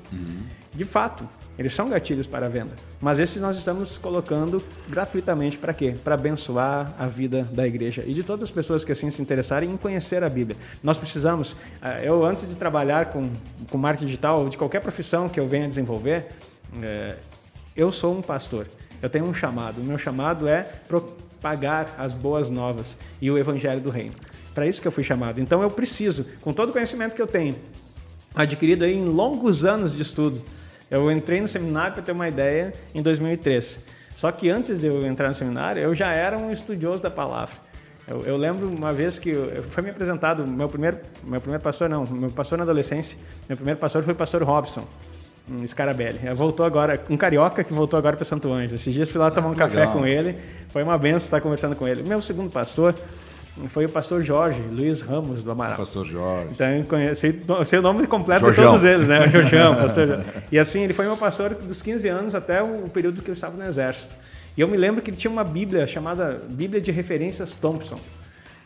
De fato, eles são gatilhos para venda. Mas esses nós estamos colocando gratuitamente para quê? Para abençoar a vida da igreja e de todas as pessoas que assim se interessarem em conhecer a Bíblia. Nós precisamos, eh, eu antes de trabalhar com, com marketing digital, de qualquer profissão que eu venha desenvolver, eh, eu sou um pastor. Eu tenho um chamado. O meu chamado é propagar as boas novas e o evangelho do reino. Para isso que eu fui chamado. Então eu preciso, com todo o conhecimento que eu tenho, adquirido em longos anos de estudo. Eu entrei no seminário para ter uma ideia em 2003. Só que antes de eu entrar no seminário, eu já era um estudioso da palavra. Eu, eu lembro uma vez que eu- foi me apresentado meu primeiro, meu primeiro pastor não, meu pastor na adolescência. Meu primeiro pastor foi o pastor Robson. Um Scarabelli. Ele Voltou agora, um carioca que voltou agora para Santo Anjo. Esses dias fui lá tomar um que café legal. com ele. Foi uma benção estar conversando com ele. Meu segundo pastor foi o pastor Jorge Luiz Ramos do Amaral. Pastor Jorge. Então, eu conheci, eu sei o nome completo Jorjão. de todos eles, né? O Jorjão, pastor Jorge. E assim, ele foi meu pastor dos 15 anos até o período que eu estava no exército. E eu me lembro que ele tinha uma Bíblia chamada Bíblia de Referências Thompson.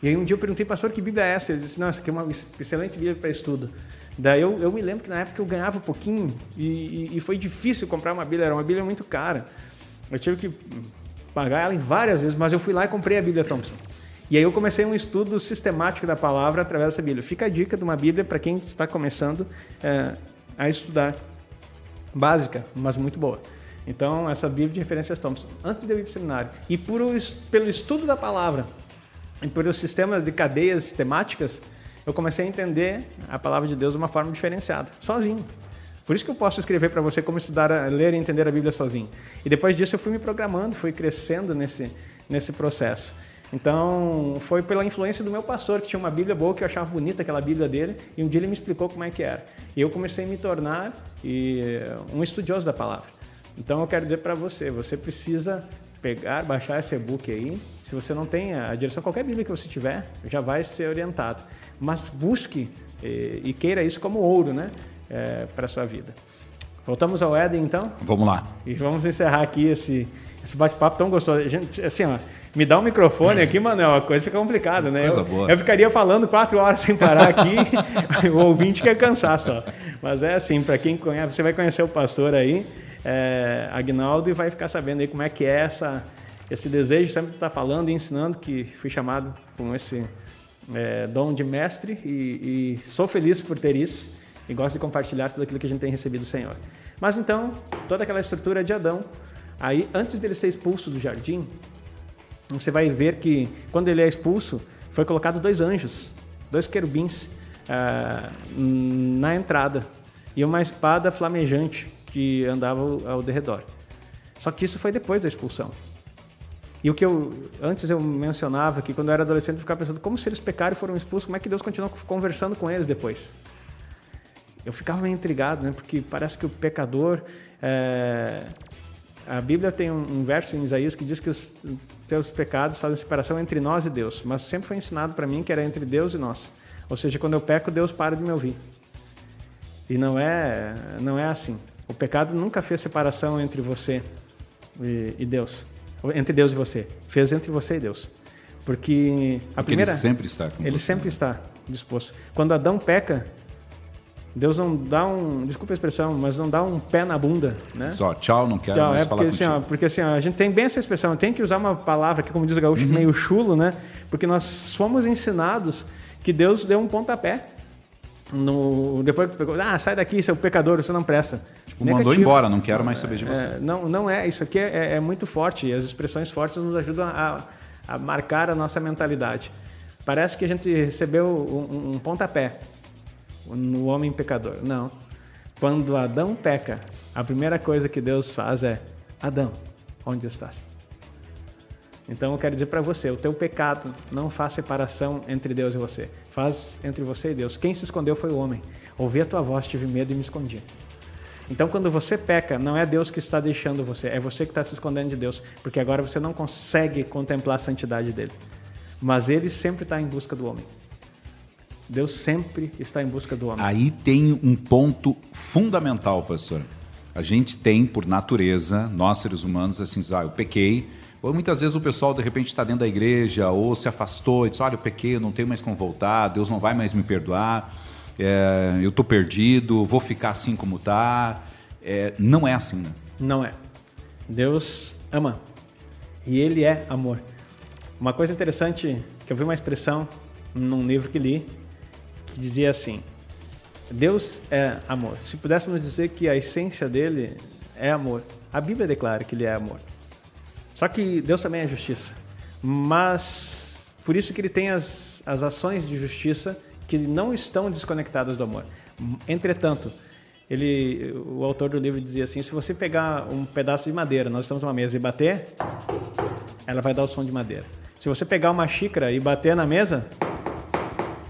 E aí um dia eu perguntei, pastor, que Bíblia é essa? Ele disse, não, essa aqui é uma excelente Bíblia para estudo. Daí eu, eu me lembro que na época eu ganhava pouquinho e, e- e foi difícil comprar uma Bíblia, era uma Bíblia muito cara. Eu tive que pagar ela em várias vezes, mas eu fui lá e comprei a Bíblia Thompson. E aí eu comecei um estudo sistemático da palavra através dessa Bíblia. Fica a dica de uma Bíblia para quem está começando é, a estudar. Básica, mas muito boa. Então, essa Bíblia de referências Thompson, antes de eu ir para o seminário. E por, pelo estudo da palavra e por os sistemas de cadeias sistemáticas, eu comecei a entender a palavra de Deus de uma forma diferenciada, sozinho. Por isso que eu posso escrever para você como estudar, ler e entender a Bíblia sozinho. E depois disso eu fui me programando, fui crescendo nesse, nesse processo. Então, foi pela influência do meu pastor, que tinha uma Bíblia boa, que eu achava bonita aquela Bíblia dele, e um dia ele me explicou como é que era. E eu comecei a me tornar e, um estudioso da palavra. Então, eu quero dizer para você, você precisa pegar, baixar esse e-book aí. Se você não tem a direção, qualquer Bíblia que você tiver, já vai ser orientado. Mas busque e, e queira isso como ouro, né? É, para a sua vida. Voltamos ao Éden, então? Vamos lá. E vamos encerrar aqui esse, esse bate-papo tão gostoso. Gente, assim, ó, me dá um microfone aqui, Manel, a coisa fica complicada, né? Coisa eu, boa. eu ficaria falando quatro horas sem parar aqui, o ouvinte quer cansar só. Mas é assim, para quem conhece, você vai conhecer o pastor aí, é, Agnaldo, e vai ficar sabendo aí como é que é essa, esse desejo sempre estar falando e ensinando, que fui chamado com esse é, dom de mestre e, e sou feliz por ter isso e gosto de compartilhar tudo aquilo que a gente tem recebido do Senhor. Mas então, toda aquela estrutura de Adão, aí antes dele ser expulso do jardim, você vai ver que quando ele é expulso, foi colocado dois anjos, dois querubins ah, na entrada e uma espada flamejante que andava ao derredor. Só que isso foi depois da expulsão. E o que eu antes eu mencionava que quando eu era adolescente eu ficava pensando como se eles pecaram e foram expulsos, como é que Deus continuou conversando com eles depois? Eu ficava meio intrigado, né? Porque parece que o pecador é, a Bíblia tem um, um, verso em Isaías que diz que os teus pecados fazem separação entre nós e Deus, mas sempre foi ensinado para mim que era entre Deus e nós. Ou seja, quando eu peco, Deus para de me ouvir. E não é, não é assim. O pecado nunca fez separação entre você e, e Deus, entre Deus e você. Fez entre você e Deus. Porque a Porque primeira ele sempre está com Ele você. sempre está disposto. Quando Adão peca, Deus não dá um, desculpa a expressão, mas não dá um pé na bunda, né? Só, tchau, não quero Tchau, mais é falar porque, assim, contigo. ó, porque assim, ó, a gente tem bem essa expressão, tem que usar uma palavra que, como diz o gaúcho, meio chulo, né? Porque nós fomos ensinados que Deus deu um pontapé. No, depois que pegou, ah, sai daqui, seu pecador, você não presta. Tipo, mandou embora, não quero mais saber de você. É, não, não é, isso aqui é, é muito forte, e as expressões fortes nos ajudam a, a marcar a nossa mentalidade. Parece que a gente recebeu um, um pontapé no homem pecador. Não. Quando Adão peca, a primeira coisa que Deus faz é: Adão, onde estás? Então eu quero dizer para você, o teu pecado não faz separação entre Deus e você. Faz entre você e Deus. Quem se escondeu foi o homem. Ouvi a tua voz, tive medo e me escondi. Então quando você peca, não é Deus que está deixando você, é você que está se escondendo de Deus, porque agora você não consegue contemplar a santidade dele. Mas ele sempre está em busca do homem. Deus sempre está em busca do homem. Aí tem um ponto fundamental, pastor. A gente tem, por natureza, nós seres humanos, assim, ah, eu pequei. Ou muitas vezes o pessoal, de repente, está dentro da igreja ou se afastou e diz: Olha, eu pequei, não tenho mais como voltar, Deus não vai mais me perdoar, é, eu estou perdido, vou ficar assim como está. É, não é assim, né? Não é. Deus ama. E Ele é amor. Uma coisa interessante, que eu vi uma expressão num livro que li, que dizia assim: Deus é amor. Se pudéssemos dizer que a essência dele é amor, a Bíblia declara que ele é amor. Só que Deus também é justiça. Mas por isso que ele tem as, as ações de justiça que não estão desconectadas do amor. Entretanto, ele, o autor do livro dizia assim: se você pegar um pedaço de madeira, nós estamos numa mesa e bater, ela vai dar o som de madeira. Se você pegar uma xícara e bater na mesa,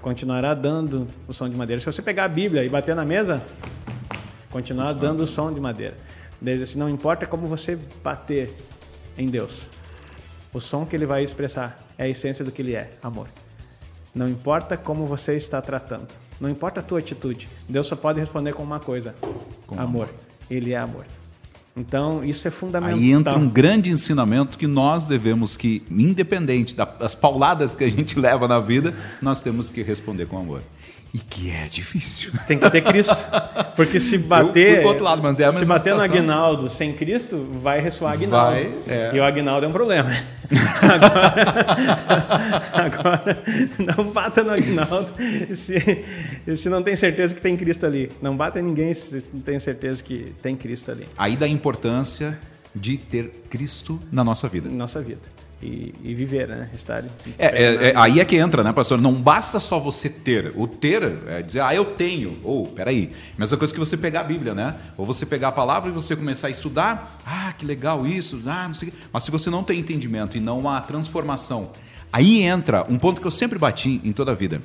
continuará dando o som de madeira. Se você pegar a Bíblia e bater na mesa, continuará dando o som de madeira. Desde assim, não importa como você bater em Deus, o som que ele vai expressar é a essência do que ele é, amor. Não importa como você está tratando, não importa a tua atitude, Deus só pode responder com uma coisa: Com amor. Ele é amor. Então, isso é fundamental. Aí entra um grande ensinamento que nós devemos que, independente das pauladas que a gente leva na vida, nós temos que responder com amor. E que é difícil. Tem que ter Cristo. Porque se bater. Eu outro lado, mas é se bater no Aguinaldo sem Cristo, vai ressoar Aguinaldo. Vai, é. E o Aguinaldo é um problema. Agora, agora não bata no Aguinaldo se, se não tem certeza que tem Cristo ali. Não bata em ninguém se não tem certeza que tem Cristo ali. Aí da importância de ter Cristo na nossa vida. Nossa vida e, e viver, né? Estar. É, é, é, aí é que entra, né, pastor? Não basta só você ter. O ter é dizer, ah, eu tenho. Ou, peraí. Mesma coisa que você pegar a Bíblia, né? Ou você pegar a palavra e você começar a estudar. Ah, que legal isso. Ah, não sei. Mas se você não tem entendimento e não há transformação, aí entra um ponto que eu sempre bati em toda a vida.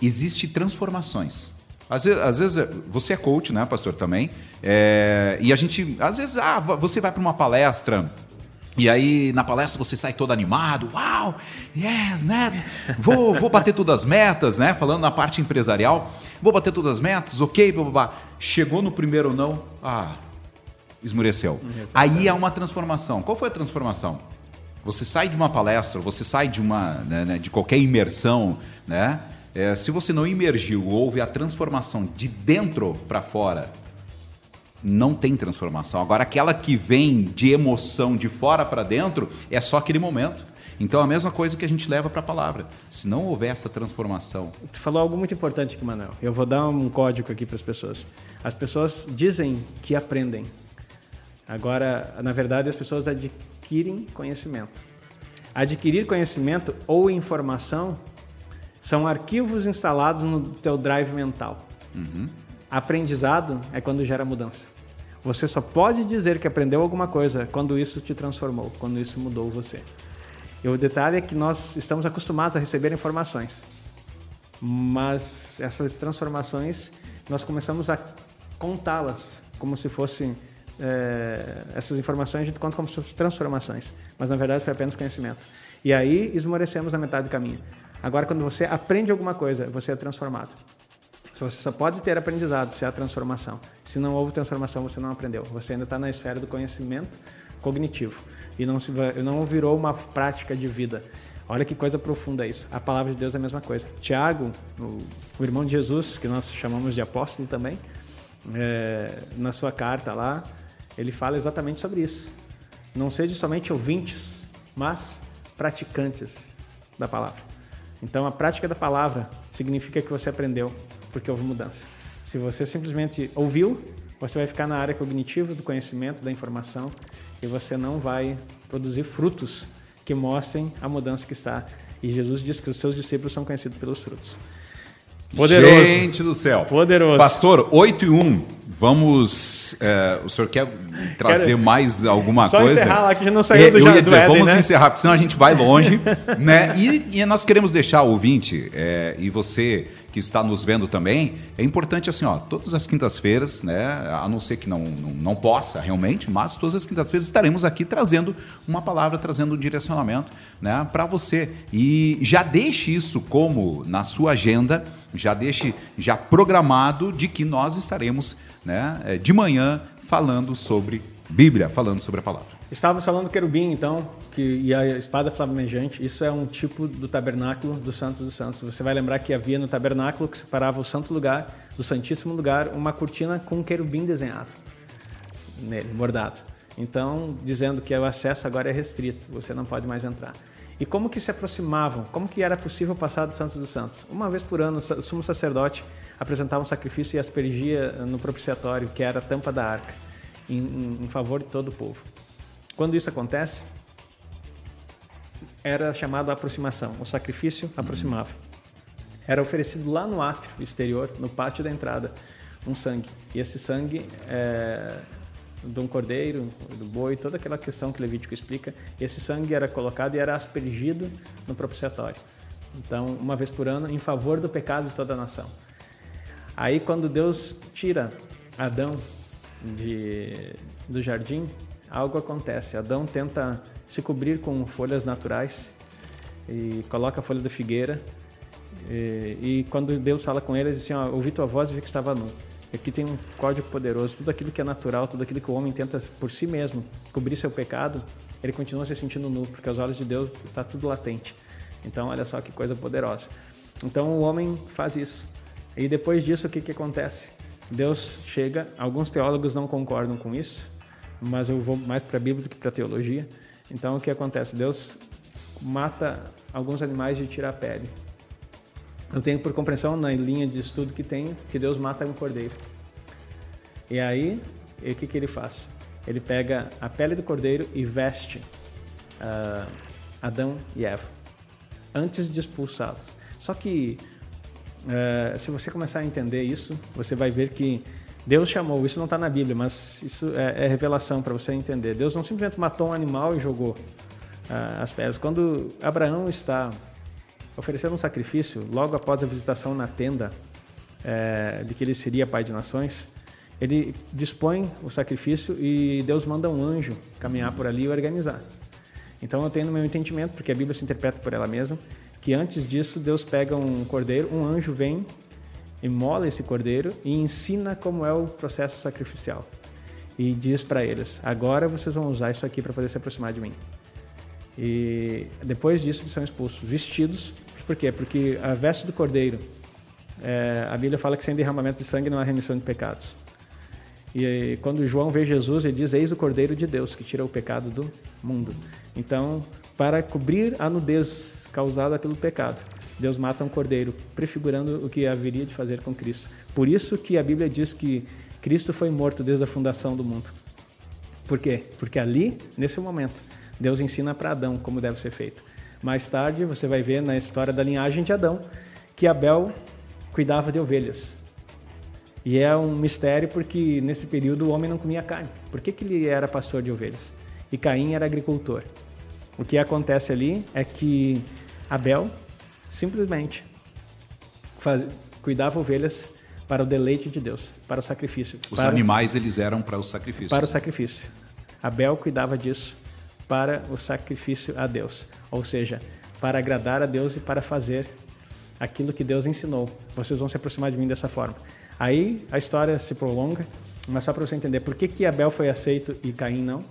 Existem transformações. Às vezes, às vezes, você é coach, né, pastor, também. É, e a gente, às vezes, ah, você vai para uma palestra e aí na palestra você sai todo animado, uau, yes, né? Vou, vou bater todas as metas, né? Falando na parte empresarial, vou bater todas as metas, ok, blá. Chegou no primeiro não, ah, esmureceu. Aí há uma transformação. Qual foi a transformação? Você sai de uma palestra, você sai de uma, né, né de qualquer imersão, né? É, se você não imergiu, houve a transformação de dentro para fora não tem transformação. Agora, aquela que vem de emoção de fora para dentro é só aquele momento. Então, a mesma coisa que a gente leva para a palavra. Se não houver essa transformação. Tu falou algo muito importante aqui, Manuel. Eu vou dar um código aqui para as pessoas. As pessoas dizem que aprendem. Agora, na verdade, as pessoas adquirem conhecimento. Adquirir conhecimento ou informação são arquivos instalados no teu drive mental. Uhum. Aprendizado é quando gera mudança. Você só pode dizer que aprendeu alguma coisa quando isso te transformou, quando isso mudou você. E o detalhe é que nós estamos acostumados a receber informações, mas essas transformações nós começamos a contá-las como se fossem é, essas informações a gente conta como se fossem transformações, mas na verdade foi apenas conhecimento. E aí esmorecemos na metade do caminho. Agora, quando você aprende alguma coisa, você é transformado. Você só pode ter aprendizado se há transformação. Se não houve transformação, você não aprendeu. Você ainda está na esfera do conhecimento cognitivo e não, se, não virou uma prática de vida. Olha que coisa profunda isso. A palavra de Deus é a mesma coisa. Tiago, o, o irmão de Jesus, que nós chamamos de apóstolo também, é, na sua carta lá, ele fala exatamente sobre isso. Não sejam somente ouvintes, mas praticantes da palavra. Então, a prática da palavra significa que você aprendeu porque houve mudança. Se você simplesmente ouviu, você vai ficar na área cognitiva do conhecimento, da informação, e você não vai produzir frutos que mostrem a mudança que está. E Jesus diz que os seus discípulos são conhecidos pelos frutos. Poderoso. Gente do céu. Poderoso. Pastor, 8 e 1. Vamos. É, o senhor quer trazer Quero... mais alguma Só coisa? encerrar lá que já não saiu é, do, eu ia dizer, Éden, Vamos né? encerrar, porque senão a gente vai longe. né? E, e, nós queremos deixar o ouvinte, é, e você que está nos vendo também, é importante assim, ó, todas as quintas-feiras, né, a não ser que não, não, não possa realmente, mas todas as quintas-feiras estaremos aqui trazendo uma palavra, trazendo um direcionamento né, para você. E já deixe isso como na sua agenda, já deixe já programado de que nós estaremos né, eh, de manhã falando sobre Bíblia, falando sobre a palavra. Estávamos falando do querubim, então, que, e a espada flamejante. Isso é um tipo do tabernáculo dos Santos dos Santos. Você vai lembrar que havia no tabernáculo que separava o santo lugar do santíssimo lugar uma cortina com um querubim desenhado nele, bordado. Então, dizendo que o acesso agora é restrito, você não pode mais entrar. E como que se aproximavam? Como que era possível passar do Santos dos Santos? Uma vez por ano, o sumo sacerdote apresentava um sacrifício e aspergia no propiciatório, que era a tampa da arca, em, em, em favor de todo o povo. Quando isso acontece, era chamado a aproximação, o sacrifício aproximava. Era oferecido lá no átrio exterior, no pátio da entrada, um sangue. E esse sangue é, de um cordeiro, do boi, toda aquela questão que Levítico explica, esse sangue era colocado e era aspergido no propiciatório. Então, uma vez por ano, em favor do pecado de toda a nação. Aí, quando Deus tira Adão de, do jardim, algo acontece. Adão tenta se cobrir com folhas naturais e coloca a folha da figueira. E, e quando Deus fala com ele, ele diz assim: ó, ouvi tua voz e vi que estava nu. Aqui tem um código poderoso. Tudo aquilo que é natural, tudo aquilo que o homem tenta por si mesmo cobrir seu pecado, ele continua se sentindo nu, porque aos olhos de Deus está tudo latente. Então, olha só que coisa poderosa. Então, o homem faz isso. E depois disso, o que, que acontece? Deus chega, alguns teólogos não concordam com isso, mas eu vou mais para a Bíblia do que para a teologia. Então, o que acontece? Deus mata alguns animais e tira a pele. Eu tenho por compreensão, na linha de estudo que tenho, que Deus mata um cordeiro. E aí, o que, que ele faz? Ele pega a pele do cordeiro e veste uh, Adão e Eva, antes de expulsá-los. Só que é, se você começar a entender isso, você vai ver que Deus chamou, isso não está na Bíblia, mas isso é, é revelação para você entender. Deus não simplesmente matou um animal e jogou uh, as pedras. Quando Abraão está oferecendo um sacrifício, logo após a visitação na tenda é, de que ele seria pai de nações, ele dispõe o sacrifício e Deus manda um anjo caminhar por ali e organizar. Então eu tenho no meu entendimento, porque a Bíblia se interpreta por ela mesma, que antes disso Deus pega um cordeiro, um anjo vem, imola esse cordeiro e ensina como é o processo sacrificial. E diz para eles: agora vocês vão usar isso aqui para poder se aproximar de mim. E depois disso eles são expulsos, vestidos. Por quê? Porque a veste do cordeiro, é, a Bíblia fala que sem derramamento de sangue não há remissão de pecados. E quando João vê Jesus, ele diz: Eis o Cordeiro de Deus que tira o pecado do mundo. Então, para cobrir a nudez causada pelo pecado. Deus mata um cordeiro, prefigurando o que haveria de fazer com Cristo. Por isso que a Bíblia diz que Cristo foi morto desde a fundação do mundo. Por quê? Porque ali, nesse momento, Deus ensina para Adão como deve ser feito. Mais tarde, você vai ver na história da linhagem de Adão que Abel cuidava de ovelhas. E é um mistério porque nesse período o homem não comia carne. Por que, que ele era pastor de ovelhas? E Caim era agricultor. O que acontece ali é que Abel simplesmente faz, cuidava ovelhas para o deleite de Deus, para o sacrifício. Os para, animais eles eram para o sacrifício. Para o sacrifício. Abel cuidava disso para o sacrifício a Deus, ou seja, para agradar a Deus e para fazer aquilo que Deus ensinou. Vocês vão se aproximar de mim dessa forma. Aí a história se prolonga, mas só para você entender por que, que Abel foi aceito e Caim não,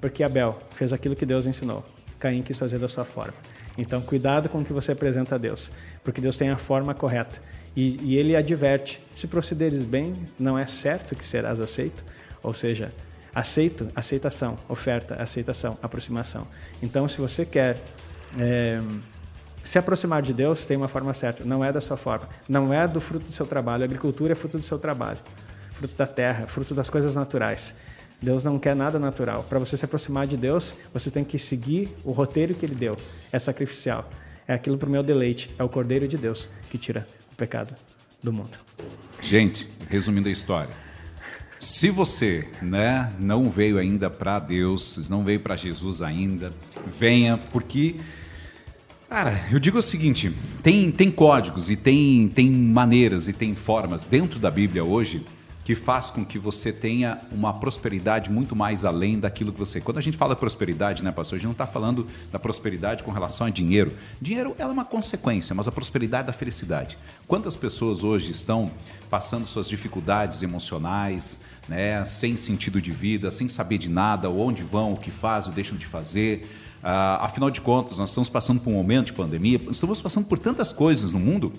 porque Abel fez aquilo que Deus ensinou. Caim quis fazer da sua forma. Então, cuidado com o que você apresenta a Deus, porque Deus tem a forma correta. E, e ele adverte: se procederes bem, não é certo que serás aceito. Ou seja, aceito, aceitação, oferta, aceitação, aproximação. Então, se você quer é, se aproximar de Deus, tem uma forma certa. Não é da sua forma. Não é do fruto do seu trabalho. A agricultura é fruto do seu trabalho, fruto da terra, fruto das coisas naturais. Deus não quer nada natural. Para você se aproximar de Deus, você tem que seguir o roteiro que Ele deu. É sacrificial. É aquilo para o meu deleite. É o Cordeiro de Deus que tira o pecado do mundo. Gente, resumindo a história. Se você né, não veio ainda para Deus, não veio para Jesus ainda, venha, porque Cara, eu digo o seguinte: tem, tem códigos e tem, tem maneiras e tem formas dentro da Bíblia hoje que faz com que você tenha uma prosperidade muito mais além daquilo que você. Quando a gente fala prosperidade, né, pastor, a gente não está falando da prosperidade com relação a dinheiro. Dinheiro é uma consequência, mas a prosperidade é da felicidade. Quantas pessoas hoje estão passando suas dificuldades emocionais, né, sem sentido de vida, sem saber de nada, onde vão, o que fazem, o deixam de fazer? Uh, afinal de contas, nós estamos passando por um momento de pandemia, estamos passando por tantas coisas no mundo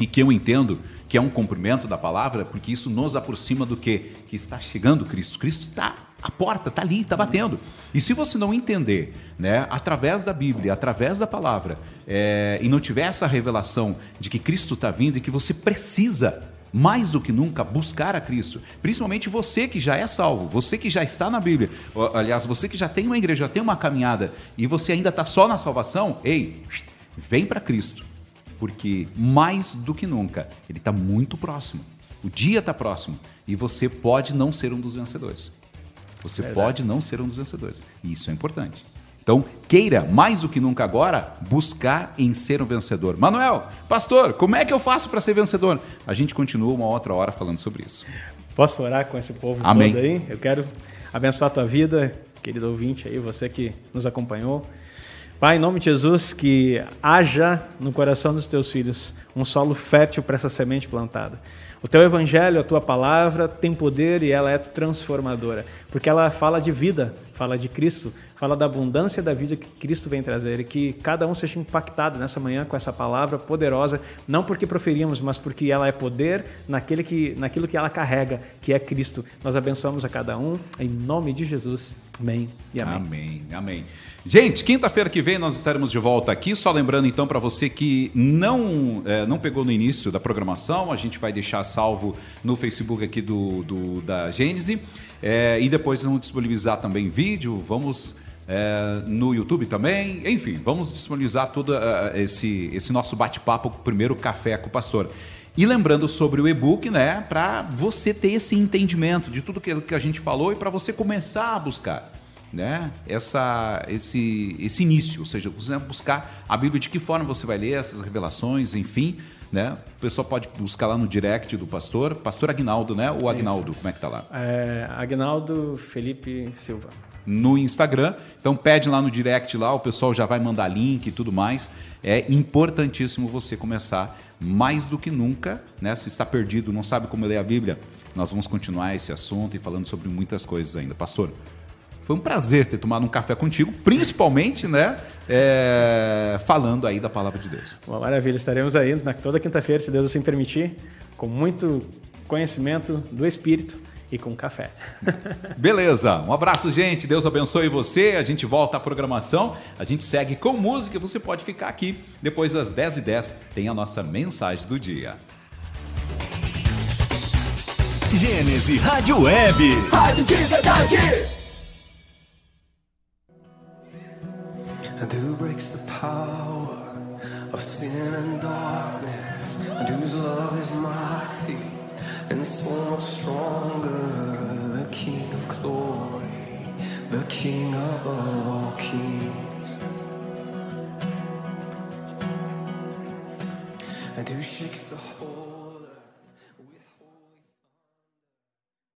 e que eu entendo que é um cumprimento da palavra, porque isso nos aproxima do que? Que está chegando Cristo. Cristo está à porta, está ali, está batendo. E se você não entender, né, através da Bíblia, através da palavra, é, e não tiver essa revelação de que Cristo está vindo e que você precisa mais do que nunca buscar a Cristo, principalmente você que já é salvo, você que já está na Bíblia, aliás, você que já tem uma igreja, já tem uma caminhada e você ainda está só na salvação, ei, vem para Cristo porque mais do que nunca ele está muito próximo. O dia está próximo e você pode não ser um dos vencedores. Você Verdade. pode não ser um dos vencedores. E isso é importante. Então, queira, mais do que nunca agora, buscar em ser um vencedor. Manuel, pastor, como é que eu faço para ser vencedor? A gente continua uma outra hora falando sobre isso. Posso orar com esse povo Amém. todo aí? Eu quero abençoar a tua vida, querido ouvinte aí, você que nos acompanhou. Pai, em nome de Jesus, que haja no coração dos teus filhos um solo fértil para essa semente plantada. O teu evangelho, a tua palavra tem poder e ela é transformadora, porque ela fala de vida, fala de Cristo, fala da abundância da vida que Cristo vem trazer e que cada um seja impactado nessa manhã com essa palavra poderosa, não porque proferimos, mas porque ela é poder naquele que, naquilo que ela carrega, que é Cristo. Nós abençoamos a cada um, em nome de Jesus. Amém e amém. Amém, amém. Gente, quinta-feira que vem nós estaremos de volta aqui. Só lembrando então para você que não, é, não pegou no início da programação, a gente vai deixar salvo no Facebook aqui do, do da Gênese. É, e depois vamos disponibilizar também vídeo, vamos é, no YouTube também. Enfim, vamos disponibilizar todo uh, esse, esse nosso bate-papo, primeiro café com o pastor. E lembrando sobre o e-book, né, para você ter esse entendimento de tudo que a gente falou e para você começar a buscar né, essa, esse, esse início, ou seja, você buscar a Bíblia de que forma você vai ler essas revelações, enfim, né? O pessoal pode buscar lá no direct do pastor, pastor Agnaldo, né? Ou Agnaldo, como é que tá lá? É, Agnaldo Felipe Silva. No Instagram, então pede lá no direct lá, o pessoal já vai mandar link e tudo mais. É importantíssimo você começar mais do que nunca, né? Se está perdido, não sabe como ler a Bíblia, nós vamos continuar esse assunto e falando sobre muitas coisas ainda. Pastor, foi um prazer ter tomado um café contigo, principalmente, né? É, falando aí da palavra de Deus. Uma maravilha, estaremos aí na, toda quinta-feira, se Deus assim permitir, com muito conhecimento do Espírito e com café. Beleza, um abraço, gente. Deus abençoe você. A gente volta à programação. A gente segue com música. Você pode ficar aqui. Depois das 10h10 tem a nossa mensagem do dia. Gênese Rádio Web. Rádio de verdade. and who breaks the power of sin and darkness, and whose love is mighty and so much stronger. The King of glory, the King above all kings, the whole.